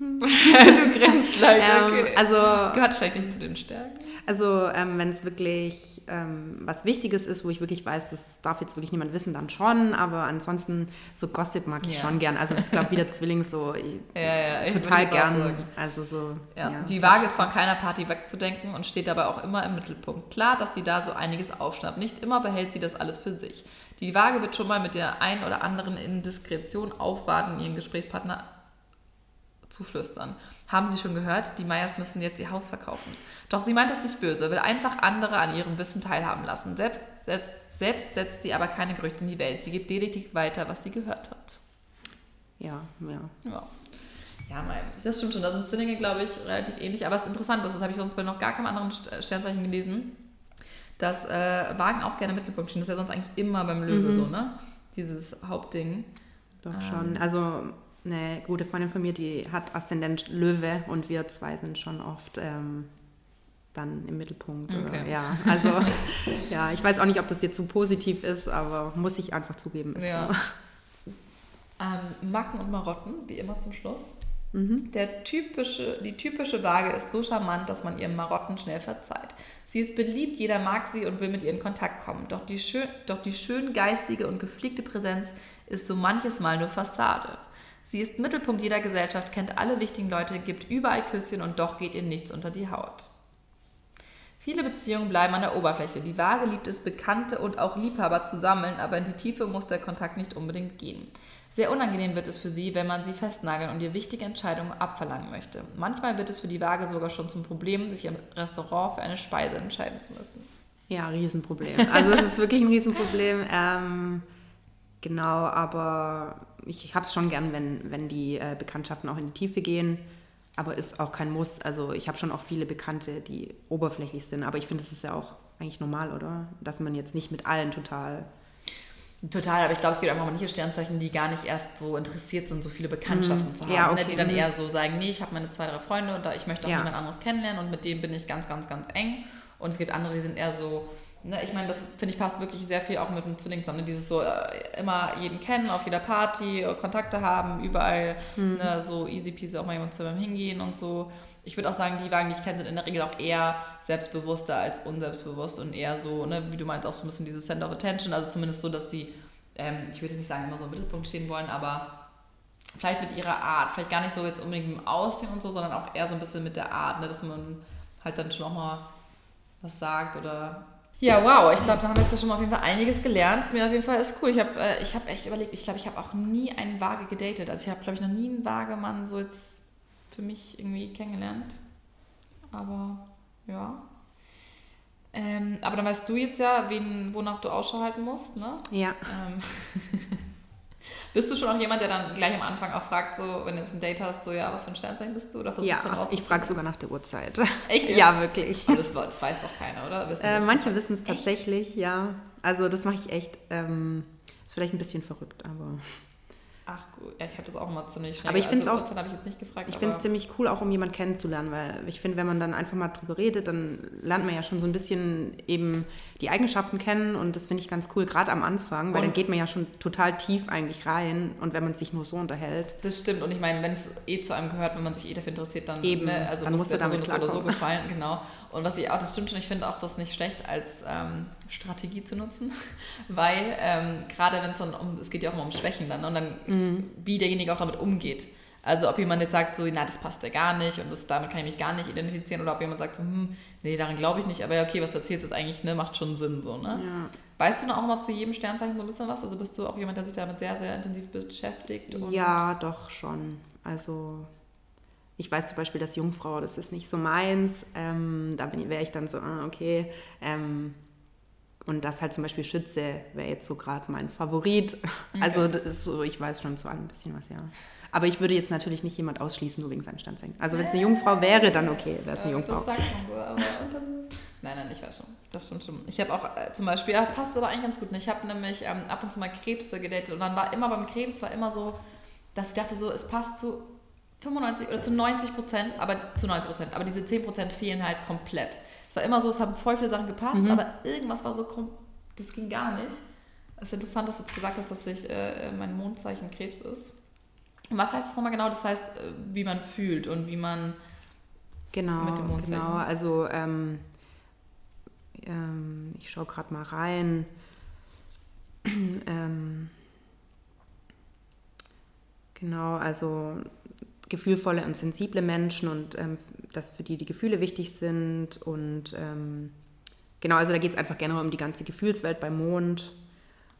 <laughs> du grinst leider. Ähm, Okay. also Gehört vielleicht nicht zu den Stärken. Also ähm, wenn es wirklich ähm, was Wichtiges ist, wo ich wirklich weiß, das darf jetzt wirklich niemand wissen, dann schon. Aber ansonsten so Gossip mag ich Ja. schon gern. Also ich glaube, wie der Zwilling so <laughs> ich, Ja, ja, ich total gern. Also so. Ja. Die Waage ist von keiner Party wegzudenken und steht dabei auch immer im Mittelpunkt. Klar, dass sie da so einiges aufschnappt. Nicht immer behält sie das alles für sich. Die Waage wird schon mal mit der ein oder anderen Indiskretion aufwarten, ihren Gesprächspartner zuflüstern. Haben Sie schon gehört? Die Meyers müssen jetzt ihr Haus verkaufen. Doch sie meint das nicht böse, will einfach andere an ihrem Wissen teilhaben lassen. Selbst setzt, selbst setzt sie aber keine Gerüchte in die Welt. Sie gibt lediglich weiter, was sie gehört hat. Ja, ja. Ja. Ja, mein, das stimmt schon. Da sind Zwillinge, glaube ich, relativ ähnlich. Aber es ist interessant, das habe ich sonst bei noch gar keinem anderen St- Sternzeichen gelesen, dass äh, Wagen auch gerne im Mittelpunkt stehen. Das ist ja sonst eigentlich immer beim Löwe so, ne? Dieses Hauptding. Doch Ähm. schon. Also eine gute Freundin von mir, die hat Aszendent Löwe und wir zwei sind schon oft ähm, dann im Mittelpunkt. Okay. ja, also <laughs> ja, ich weiß auch nicht, ob das jetzt so positiv ist, aber muss ich einfach zugeben. Ist Ja. so. Ähm, Macken und Marotten, wie immer zum Schluss. Mhm. Der typische, die typische Waage ist so charmant, dass man ihren Marotten schnell verzeiht. Sie ist beliebt, jeder mag sie und will mit ihr in Kontakt kommen. Doch die, schön, doch die schön geistige und gepflegte Präsenz ist so manches Mal nur Fassade. Sie ist Mittelpunkt jeder Gesellschaft, kennt alle wichtigen Leute, gibt überall Küsschen und doch geht ihr nichts unter die Haut. Viele Beziehungen bleiben an der Oberfläche. Die Waage liebt es, Bekannte und auch Liebhaber zu sammeln, aber in die Tiefe muss der Kontakt nicht unbedingt gehen. Sehr unangenehm wird es für sie, wenn man sie festnageln und ihr wichtige Entscheidungen abverlangen möchte. Manchmal wird es für die Waage sogar schon zum Problem, sich im Restaurant für eine Speise entscheiden zu müssen. Ja, Riesenproblem. Also es ist wirklich ein Riesenproblem. Ähm, genau, aber ich habe es schon gern, wenn, wenn die äh, Bekanntschaften auch in die Tiefe gehen. Aber ist auch kein Muss. Also ich habe schon auch viele Bekannte, die oberflächlich sind. Aber ich finde, das ist ja auch eigentlich normal, oder? Dass man jetzt nicht mit allen total... Total, aber ich glaube, es gibt einfach manche Sternzeichen, die gar nicht erst so interessiert sind, so viele Bekanntschaften zu haben. Ja, ne? okay. Die dann Mhm. eher so sagen, nee, ich habe meine zwei, drei Freunde und da, ich möchte auch Ja. niemand anderes kennenlernen und mit dem bin ich ganz, ganz, ganz eng. Und es gibt andere, die sind eher so, ne? ich meine, das finde ich passt wirklich sehr viel auch mit dem Zwilling zusammen. Ne? Dieses so äh, immer jeden kennen, auf jeder Party, äh, Kontakte haben, überall Mhm. ne? so easy peasy auch mal jemand zu beim Hingehen und so. Ich würde auch sagen, die Wagen, die ich kenne, sind in der Regel auch eher selbstbewusster als unselbstbewusst und eher so, ne, wie du meinst, auch so ein bisschen dieses Center of Attention, also zumindest so, dass sie ähm, ich würde jetzt nicht sagen, immer so im Mittelpunkt stehen wollen, aber vielleicht mit ihrer Art, vielleicht gar nicht so jetzt unbedingt im Aussehen und so, sondern auch eher so ein bisschen mit der Art, ne, dass man halt dann schon auch mal was sagt oder. Ja, wow, ich glaube, da haben wir jetzt schon mal auf jeden Fall einiges gelernt. Ist mir auf jeden Fall ist cool. Ich habe äh, hab echt überlegt, ich glaube, ich habe auch nie einen Waage gedatet. Also ich habe, glaube ich, noch nie einen Wagemann so jetzt für mich irgendwie kennengelernt. Aber ja. Ähm, aber dann weißt du jetzt ja, wen, wonach du Ausschau halten musst, ne? Ja. Ähm, <laughs> bist du schon auch jemand, der dann gleich am Anfang auch fragt, so, wenn du jetzt ein Date hast, so, ja, was für ein Sternzeichen bist du? Oder versuchst du dann Ja, ich frage sogar nach der Uhrzeit. <laughs> Echt jetzt? Ja, wirklich. Aber das, das weiß doch keiner, oder? Wissen Äh, manche wissen es Echt? tatsächlich, ja. Also das mache ich echt. Ähm, ist vielleicht ein bisschen verrückt, aber Ach gut, ja, ich habe das auch immer ziemlich schnell. Aber ich find's also, auch- habe ich jetzt nicht gefragt. ich finde es ziemlich cool, auch um jemanden kennenzulernen, weil ich finde, wenn man dann einfach mal drüber redet, dann lernt man ja schon so ein bisschen eben die Eigenschaften kennen und das finde ich ganz cool, gerade am Anfang, weil Und- dann geht man ja schon total tief eigentlich rein und wenn man sich nur so unterhält. Das stimmt und ich meine, wenn es eh zu einem gehört, wenn man sich eh dafür interessiert, dann, Eben, ne, also dann muss der Person das oder so gefallen, genau. Und was ich auch, das stimmt schon, ich finde auch das nicht schlecht als ähm, Strategie zu nutzen, <laughs> weil ähm, gerade wenn es dann um, es geht ja auch immer um Schwächen dann und dann, Mhm. wie derjenige auch damit umgeht. Also ob jemand jetzt sagt so, na, das passt ja gar nicht und das, damit kann ich mich gar nicht identifizieren oder ob jemand sagt so, hm, nee, daran glaube ich nicht, aber ja, okay, was du erzählst, ist eigentlich, ne, macht schon Sinn, so, ne? Ja. Weißt du dann auch mal zu jedem Sternzeichen so ein bisschen was? Also bist du auch jemand, der sich damit sehr, sehr intensiv beschäftigt? Ja, doch schon. Also ich weiß zum Beispiel, dass Jungfrau, das ist nicht so meins. Ähm, da wäre ich dann so, ah, okay. Ähm, und das halt zum Beispiel Schütze wäre jetzt so gerade mein Favorit. Also das ist so, ich weiß schon zu allem ein bisschen was, ja. Aber ich würde jetzt natürlich nicht jemand ausschließen, nur wegen seinem Standzeichen. Also wenn es eine Jungfrau wäre, dann okay, wäre es eine Äh, Jungfrau. Das sagt man so, aber Nein, nein, ich weiß schon. Das stimmt schon. Ich habe auch äh, zum Beispiel, ja, passt aber eigentlich ganz gut. ne? Ich habe nämlich ähm, ab und zu mal Krebse gedatet und dann war immer beim Krebs war immer so, dass ich dachte so, es passt zu 95 oder zu 90 Prozent, aber zu 90 Prozent, aber diese 10 Prozent fehlen halt komplett. Es war immer so, es haben voll viele Sachen gepasst, Mhm. aber irgendwas war so, das ging gar nicht. Es ist interessant, dass du jetzt gesagt hast, dass ich, äh, mein Mondzeichen Krebs ist. Und was heißt das nochmal genau? Das heißt, äh, wie man fühlt und wie man Genau, mit dem Mondzeichen. genau. Also ähm, ähm, ich schaue gerade mal rein. <clears throat> ähm, genau, also gefühlvolle und sensible Menschen und ähm, dass für die die Gefühle wichtig sind und ähm, genau, also da geht es einfach generell um die ganze Gefühlswelt beim Mond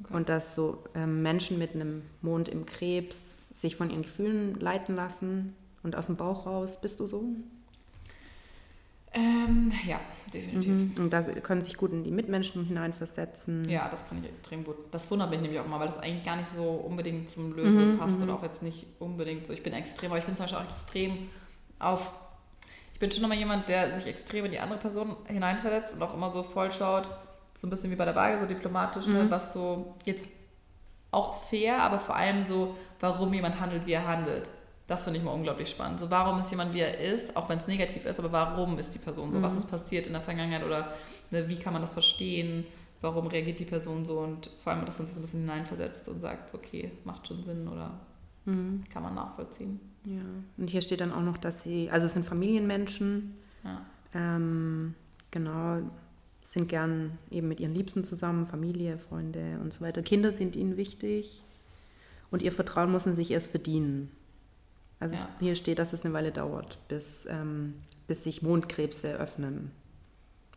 Okay. und dass so ähm, Menschen mit einem Mond im Krebs sich von ihren Gefühlen leiten lassen und aus dem Bauch raus. Bist du so? Ähm, ja, definitiv. Mhm. Und da können sich gut in die Mitmenschen hineinversetzen. Ja, das kann ich extrem gut. Das wundert mich nämlich auch mal, weil das eigentlich gar nicht so unbedingt zum Löwen Mhm, passt mhm. oder auch jetzt nicht unbedingt so. Ich bin extrem, aber ich bin zum Beispiel auch extrem auf. Ich bin schon immer jemand, der sich extrem in die andere Person hineinversetzt und auch immer so voll schaut, so ein bisschen wie bei der Waage, so diplomatisch, ne, Mhm. was so jetzt auch fair, aber vor allem so, warum jemand handelt, wie er handelt. Das finde ich mal unglaublich spannend. So, warum ist jemand, wie er ist, auch wenn es negativ ist, aber warum ist die Person so? Was ist passiert in der Vergangenheit oder ne, wie kann man das verstehen? Warum reagiert die Person so? Und vor allem, dass man sich so ein bisschen hineinversetzt und sagt, okay, macht schon Sinn oder Mhm. kann man nachvollziehen. Ja. Und hier steht dann auch noch, dass sie, also es sind Familienmenschen, Ja. ähm, genau, sind gern eben mit ihren Liebsten zusammen, Familie, Freunde und so weiter. Kinder sind ihnen wichtig und ihr Vertrauen muss man sich erst verdienen. Also Ja. es, hier steht, dass es eine Weile dauert, bis, ähm, bis sich Mondkrebse öffnen.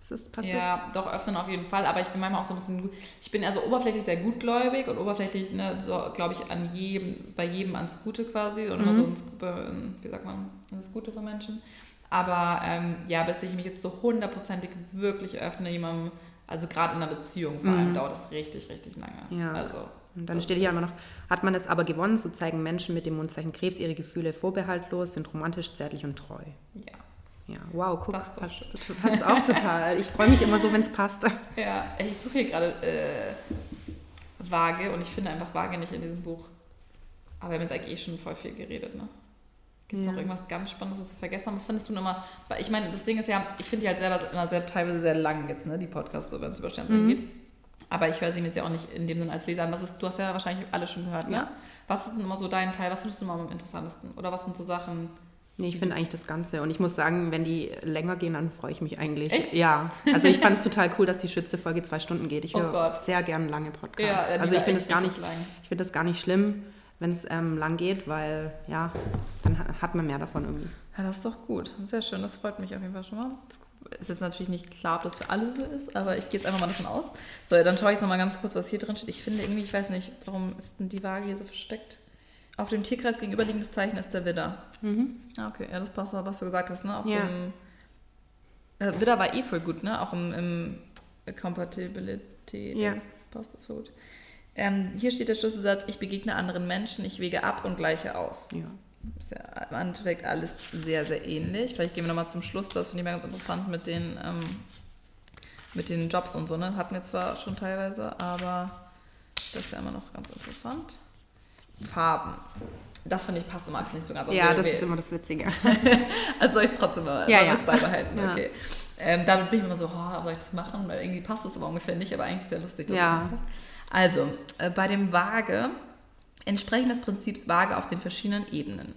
Das passiert? Ja, doch öffnen auf jeden Fall, aber ich bin manchmal auch so ein bisschen, ich bin also oberflächlich sehr gutgläubig und oberflächlich, ne, so glaube ich an jedem, bei jedem ans Gute quasi und immer Mhm. so ins, äh, wie sagt man, ins Gute für Menschen. Aber ähm, ja, bis ich mich jetzt so hundertprozentig wirklich öffne, jemandem, also gerade in einer Beziehung vor allem, Mhm. dauert das richtig, richtig lange. Ja. Also, Und dann steht hier aber noch, hat man es aber gewonnen, so zeigen Menschen mit dem Mondzeichen Krebs ihre Gefühle vorbehaltlos, sind romantisch, zärtlich und treu. ja. Ja, wow, guck, Passt passt, doch passt, auch total. Ich freue mich immer so, wenn es passt. Ja, ich suche hier gerade äh, Waage und ich finde einfach Waage nicht in diesem Buch. Aber wir haben jetzt eigentlich eh schon voll viel geredet, ne? Gibt es Ja. noch irgendwas ganz Spannendes, was wir vergessen haben? Was findest du immer? Weil ich meine, das Ding ist ja, ich finde die halt selber immer sehr teilweise sehr lang jetzt, ne? Die Podcasts, so wenn es über Sternzeichen Mhm. geht. Aber ich höre sie mir jetzt ja auch nicht in dem Sinne als Leser an. Was ist, du hast ja wahrscheinlich alle schon gehört, ne? Ja. Was ist denn immer so dein Teil? Was findest du immer am interessantesten? Oder was sind so Sachen? Nee, ich finde eigentlich das Ganze. Und ich muss sagen, wenn die länger gehen, dann freue ich mich eigentlich. Echt? Ja. Also ich <laughs> fand es total cool, dass die Schütze-Folge zwei Stunden geht. Ich Oh höre Gott. sehr gern lange Podcasts. Ja, also ich finde es gar nicht, lang. ich finde das gar nicht schlimm, wenn es ähm, lang geht, weil ja, dann ha- hat man mehr davon irgendwie. Ja, das ist doch gut. Sehr schön, das freut mich auf jeden Fall schon mal. Das ist jetzt natürlich nicht klar, ob das für alle so ist, aber ich gehe jetzt einfach mal davon aus. So, dann schaue ich noch mal ganz kurz, was hier drin steht. Ich finde irgendwie, ich weiß nicht, warum ist denn die Waage hier so versteckt? Auf dem Tierkreis gegenüberliegendes Zeichen ist der Widder. Ah, okay, ja, das passt, was du gesagt hast, ne? So Ja. ein, äh, Widder war eh voll gut, ne? Auch im, im Compatibility, Ja. das passt das gut. Ähm, hier steht der Schlüsselsatz, ich begegne anderen Menschen, ich wege ab und gleiche aus. Ja. Ist ja im Endeffekt alles sehr, sehr ähnlich. Vielleicht gehen wir nochmal zum Schluss, das finde ich mal ganz interessant mit den, ähm, mit den Jobs und so. Ne? Hatten wir zwar schon teilweise, aber das ist ja immer noch ganz interessant. Farben. Das finde ich passt immer alles nicht so ganz. Aber Ja, das ist immer das Witzige. <laughs> also soll ich es trotzdem mal Ja, ja. beibehalten? Ja. Okay. Ähm, damit bin ich immer so, oh, soll ich das machen? Weil irgendwie passt das aber ungefähr nicht, aber eigentlich ist es sehr lustig, dass Ja. es nicht passt. Also, äh, bei dem Waage entsprechen des Prinzips Waage auf den verschiedenen Ebenen.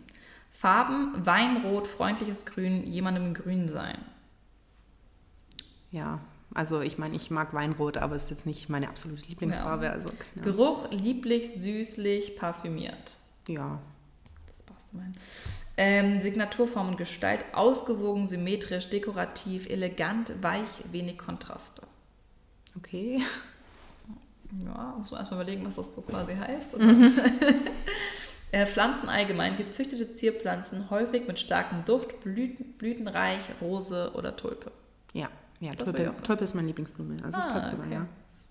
Farben, Weinrot, freundliches Grün, jemandem grün sein. Ja, also ich meine, ich mag Weinrot, aber es ist jetzt nicht meine absolute Lieblingsfarbe. Also, ja. Geruch, lieblich, süßlich, parfümiert. ja. Das passt immerhin. Ähm, Signaturform und Gestalt, ausgewogen, symmetrisch, dekorativ, elegant, weich, wenig Kontraste. Okay. Ja, muss man erstmal überlegen, was das so quasi heißt. <laughs> <laughs> Äh, Pflanzen allgemein, gezüchtete Zierpflanzen, häufig mit starkem Duft, Blüten, blütenreich, Rose oder Tulpe. Ja, ja Tulpe, so. Tulpe ist meine Lieblingsblume. Also das Ah, passt sogar, okay. ja.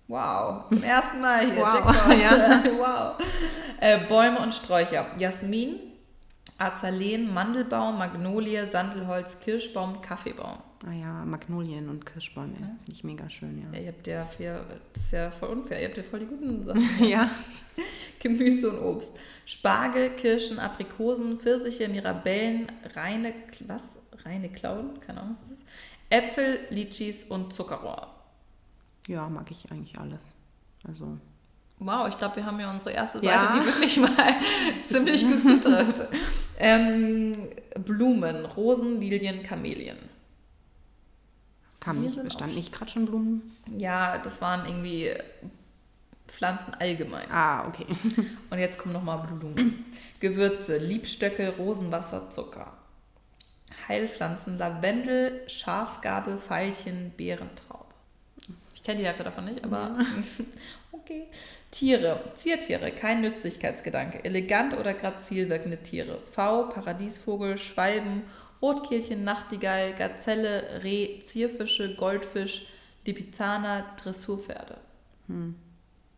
Wow, zum ersten Mal hier, Wow, <laughs> ja. <laughs> wow. Äh, Bäume und Sträucher, Jasmin, Azaleen, Mandelbaum, Magnolie, Sandelholz, Kirschbaum, Kaffeebaum. Ah ja, Magnolien und Kirschbäume. Finde ich mega schön, Ja, ja. ihr habt ja vier, das ist ja voll unfair, ihr habt ja voll die guten Sachen. <laughs> Ja. Gemüse und Obst. Spargel, Kirschen, Aprikosen, Pfirsiche, Mirabellen, reine, was? Reine Klauen? Keine Ahnung, was das ist. Äpfel, Litschis und Zuckerrohr. Ja, mag ich eigentlich alles. Also, Wow, ich glaube, wir haben hier unsere erste Seite, Ja. die wirklich mal <laughs> ziemlich gut zutrifft. Ähm, Blumen, Rosen, Lilien, Kamelien. kam nicht, sind stand auch- nicht gerade schon Blumen? Ja, das waren irgendwie Pflanzen allgemein. Ah, okay. Und jetzt kommen nochmal Blumen. Gewürze, Liebstöcke, Rosenwasser, Zucker. Heilpflanzen, Lavendel, Schafgarbe, Veilchen, Beerentraube. Ich kenne die Hälfte davon nicht, aber <laughs> okay. Tiere, Ziertiere, kein Nützlichkeitsgedanke. Elegant oder grazil wirkende Tiere. V, Paradiesvogel, Schwalben, Rotkehlchen, Nachtigall, Gazelle, Reh, Zierfische, Goldfisch, Lipizzaner, Dressurpferde.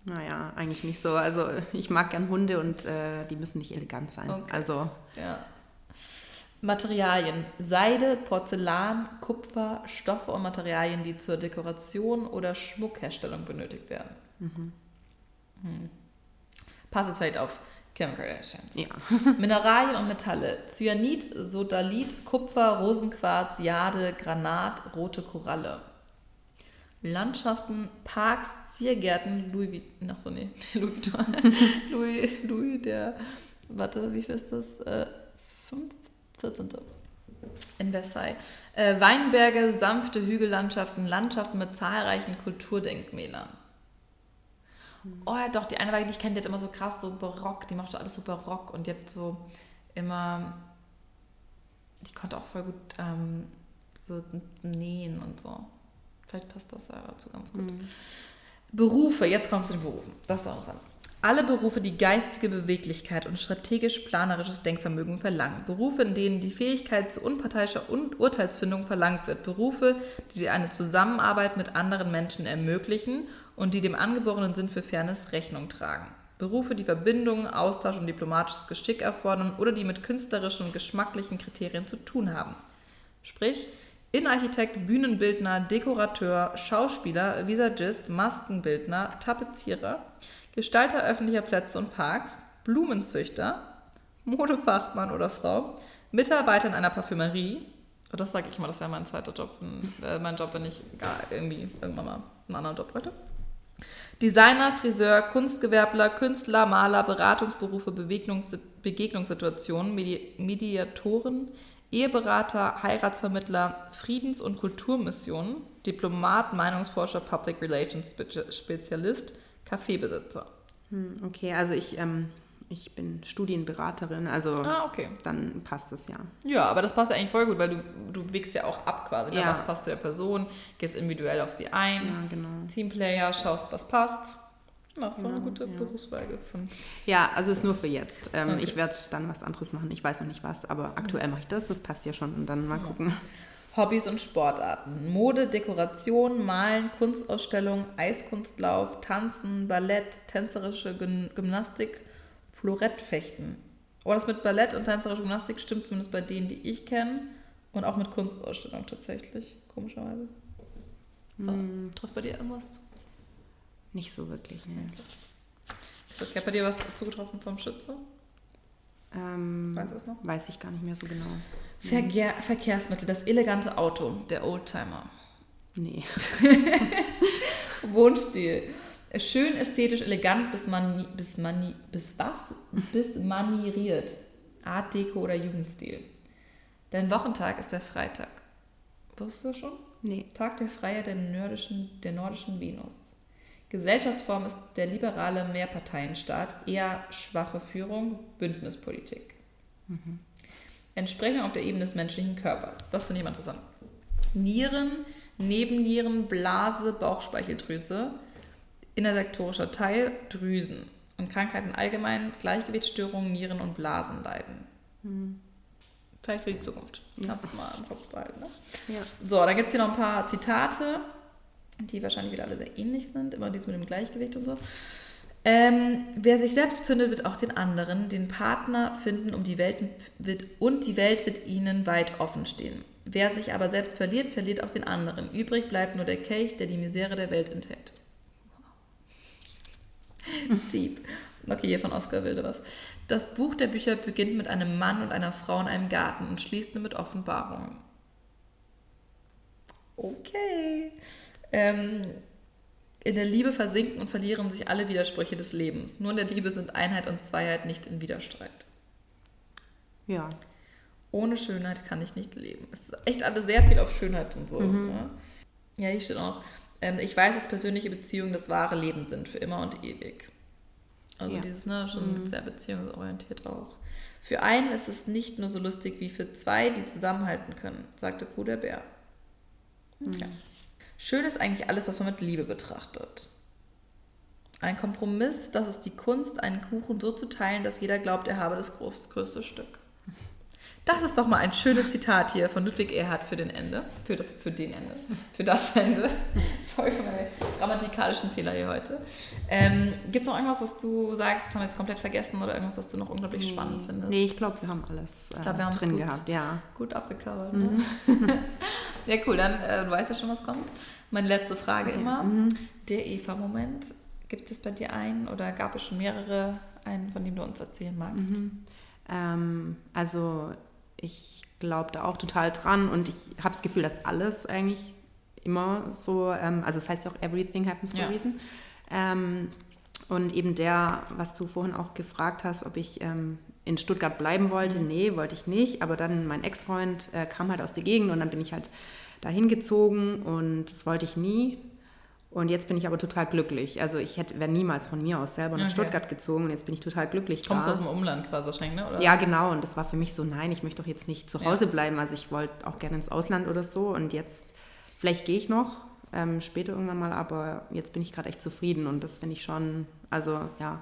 Naja, eigentlich nicht so. Also ich mag gern Hunde und äh, die müssen nicht elegant sein. Okay. Also Ja. Materialien. Seide, Porzellan, Kupfer, Stoffe und Materialien, die zur Dekoration oder Schmuckherstellung benötigt werden. Hm. Passt jetzt vielleicht auf Kim Kardashian. ja. <laughs> Mineralien und Metalle. Cyanid, Sodalit, Kupfer, Rosenquarz, Jade, Granat, rote Koralle. Landschaften, Parks, Ziergärten, Louis Vuitton, ach so, nee, <laughs> Louis Vuitton, <laughs> Louis, Louis, der, warte, wie viel ist das? Äh, fünf, 14. In Versailles. Äh, Weinberge, sanfte Hügellandschaften, Landschaften mit zahlreichen Kulturdenkmälern. Oh ja, doch, die eine Weile, die ich kenne, die hat immer so krass so barock, die machte alles so barock und die hat so immer, die konnte auch voll gut ähm, so nähen und so. Vielleicht passt das ja dazu ganz gut. Berufe, jetzt kommst du zu den Berufen. Das ist auch interessant. Alle Berufe, die geistige Beweglichkeit und strategisch-planerisches Denkvermögen verlangen. Berufe, in denen die Fähigkeit zu unparteiischer Un Urteilsfindung verlangt wird. Berufe, die eine Zusammenarbeit mit anderen Menschen ermöglichen und die dem angeborenen Sinn für Fairness Rechnung tragen. Berufe, die Verbindungen, Austausch und diplomatisches Geschick erfordern oder die mit künstlerischen und geschmacklichen Kriterien zu tun haben. Sprich, Innenarchitekt, Bühnenbildner, Dekorateur, Schauspieler, Visagist, Maskenbildner, Tapezierer, Gestalter öffentlicher Plätze und Parks, Blumenzüchter, Modefachmann oder Frau, Mitarbeiter in einer Parfümerie, oh, das sage ich mal, das wäre mein zweiter Job, äh, mein Job, wenn ich gar irgendwie irgendwann mal einen anderen Job bräuchte. Designer, Friseur, Kunstgewerbler, Künstler, Maler, Beratungsberufe, Begegnungs Begegnungssituationen, Medi Mediatoren, Eheberater, Heiratsvermittler, Friedens- und Kulturmissionen, Diplomat, Meinungsforscher, Public Relations Spezi- Spezialist, Kaffeebesitzer. Hm, Okay, also ich, ähm, ich bin Studienberaterin, also Ah, okay. dann passt es ja. Ja, aber das passt ja eigentlich voll gut, weil du, du wägst ja auch ab quasi. Ne? Ja. Was passt zu der Person, gehst individuell auf sie ein, Ja, genau. Teamplayer, schaust, was passt. Machst so eine Genau, gute ja. Berufswahl gefunden. Ja, also ist nur für jetzt. Ähm, Okay. Ich werde dann was anderes machen. Ich weiß noch nicht was, aber aktuell mache ich das. Das passt ja schon und dann mal gucken. Hobbys und Sportarten. Mode, Dekoration, Malen, Kunstausstellung, Eiskunstlauf, Tanzen, Ballett, tänzerische Gym- Gymnastik, Florettfechten. Oh, das mit Ballett und tänzerische Gymnastik stimmt zumindest bei denen, die ich kenne. Und auch mit Kunstausstellung tatsächlich, komischerweise. Hm, Trifft bei dir irgendwas zu? nicht so wirklich, ne. Ist okay, bei dir was zugetroffen vom Schütze? Ähm, Weißt du es noch? weiß ich gar nicht mehr so genau. Verkehr, Verkehrsmittel, das elegante Auto, der Oldtimer. Nee. <laughs> Wohnstil. Schön, ästhetisch, elegant bis, mani, bis, mani, bis was? Bis manieriert. Art Deko oder Jugendstil. Dein Wochentag ist der Freitag. Wusstest du schon? Nee. Tag der Freiheit der nordischen, der nordischen Venus. Gesellschaftsform ist der liberale Mehrparteienstaat, eher schwache Führung, Bündnispolitik. Entsprechung auf der Ebene des menschlichen Körpers. Das finde ich immer interessant. Nieren, Nebennieren, Blase, Bauchspeicheldrüse, innersektorischer Teil, Drüsen. Und Krankheiten allgemein, Gleichgewichtsstörungen, Nieren- und Blasenleiden. Vielleicht für die Zukunft. Kannst du mal im Kopf behalten. Ne? Ja. So, dann gibt es hier noch ein paar Zitate, die wahrscheinlich wieder alle sehr ähnlich sind. Immer dies mit dem Gleichgewicht und so. Ähm, wer sich selbst findet, wird auch den anderen, den Partner finden um die Welt wird, und die Welt wird ihnen weit offen stehen. Wer sich aber selbst verliert, verliert auch den anderen. Übrig bleibt nur der Kelch, der die Misere der Welt enthält. <laughs> Deep. Okay, hier von Oscar Wilde was. Das Buch der Bücher beginnt mit einem Mann und einer Frau in einem Garten und schließt mit Offenbarungen. Okay. Ähm, in der Liebe versinken und verlieren sich alle Widersprüche des Lebens. Nur in der Liebe sind Einheit und Zweiheit nicht in Widerstreit. Ja. Ohne Schönheit kann ich nicht leben. Es ist echt alles sehr viel auf Schönheit und so. Ne? Ja, hier steht auch noch, ähm, ich weiß, dass persönliche Beziehungen das wahre Leben sind, für immer und ewig. Also Ja. dieses, ne, schon sehr beziehungsorientiert auch. Für einen ist es nicht nur so lustig wie für zwei, die zusammenhalten können, sagte Bruder Bär. Okay. Schön ist eigentlich alles, was man mit Liebe betrachtet. Ein Kompromiss, das ist die Kunst, einen Kuchen so zu teilen, dass jeder glaubt, er habe das groß, größte Stück. Das ist doch mal ein schönes Zitat hier von Ludwig Erhard für den Ende. Für, das, für den Ende. Für das Ende. <laughs> Sorry für meine grammatikalischen Fehler hier heute. Ähm, Gibt es noch irgendwas, was du sagst, das haben wir jetzt komplett vergessen oder irgendwas, was du noch unglaublich spannend findest? Nee, ich glaube, wir haben alles äh, glaub, wir haben's drin gut. gehabt. Ja. Gut abgecovert. Ne? <laughs> ja, cool. Dann, äh, du weißt ja schon, was kommt. Meine letzte Frage immer. Der Eva-Moment. Gibt es bei dir einen oder gab es schon mehrere, einen, von dem du uns erzählen magst? Ähm, also ich glaube da auch total dran und ich habe das Gefühl, dass alles eigentlich immer so, ähm, also es heißt ja auch everything happens for Ja. a reason. Ähm, und eben der, was du vorhin auch gefragt hast, ob ich ähm, in Stuttgart bleiben wollte, nee, wollte ich nicht. Aber dann mein Ex-Freund äh, kam halt aus der Gegend und dann bin ich halt dahin gezogen und das wollte ich nie. Und jetzt bin ich aber total glücklich. Also ich hätte wäre niemals von mir aus selber nach Okay. Stuttgart gezogen und jetzt bin ich total glücklich. Kommst du da. aus dem Umland quasi wahrscheinlich, ne? Oder? Ja, genau. Und das war für mich so, nein, ich möchte doch jetzt nicht zu Ja. Hause bleiben. Also ich wollte auch gerne ins Ausland oder so. Und jetzt, vielleicht gehe ich noch, ähm, später irgendwann mal, aber jetzt bin ich gerade echt zufrieden. Und das finde ich schon, also ja,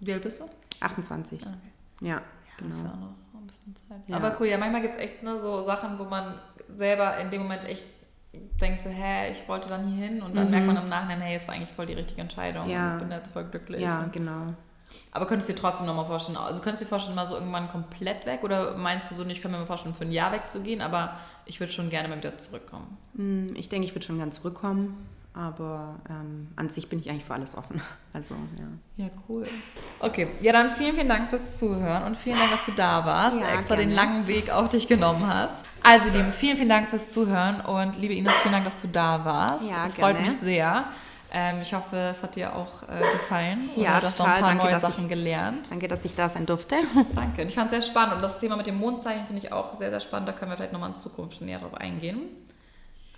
Wie alt bist du? 28. Ah, okay. Ja, Das ist genau. ja auch noch ein bisschen Zeit. Ja. Aber cool, ja, manchmal gibt es echt ne, so Sachen, wo man selber in dem Moment echt denkt so, hä, ich wollte dann hier hin und dann merkt man im Nachhinein, hey, es war eigentlich voll die richtige Entscheidung Ja. und bin jetzt voll glücklich. Ja, genau. Aber könntest du dir trotzdem nochmal vorstellen, also könntest du dir vorstellen, mal so irgendwann komplett weg oder meinst du so, ich könnte mir mal vorstellen, für ein Jahr wegzugehen, aber ich würde schon gerne mal wieder zurückkommen. Hm, Ich denke, ich würde schon ganz zurückkommen. Aber ähm, an sich bin ich eigentlich für alles offen. <laughs> Also, ja. Ja, cool. Okay, ja, dann vielen, vielen Dank fürs Zuhören und vielen Dank, dass du da warst, Ja, extra den gerne. langen Weg auf dich genommen hast. Also, Lieben, vielen, vielen Dank fürs Zuhören und liebe Ines, vielen Dank, dass du da warst. Ja, Freut gerne. mich sehr. Ähm, ich hoffe, es hat dir auch äh, gefallen. Ja, und du hast noch ein total. paar Danke, neue Sachen ich- gelernt. Danke, dass ich da sein durfte. <laughs> Danke. Und ich fand es sehr spannend. Und das Thema mit dem Mondzeichen finde ich auch sehr, sehr spannend. Da können wir vielleicht nochmal in Zukunft näher drauf eingehen.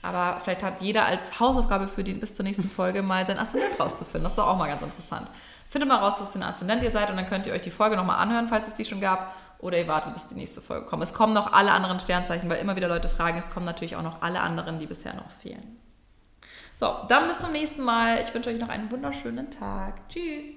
Aber vielleicht hat jeder als Hausaufgabe für die bis zur nächsten Folge mal sein Aszendent rauszufinden. Das ist doch auch mal ganz interessant. Findet mal raus, was für ein Aszendent ihr seid und dann könnt ihr euch die Folge nochmal anhören, falls es die schon gab. Oder ihr wartet, bis die nächste Folge kommt. Es kommen noch alle anderen Sternzeichen, weil immer wieder Leute fragen. Es kommen natürlich auch noch alle anderen, die bisher noch fehlen. So, dann bis zum nächsten Mal. Ich wünsche euch noch einen wunderschönen Tag. Tschüss.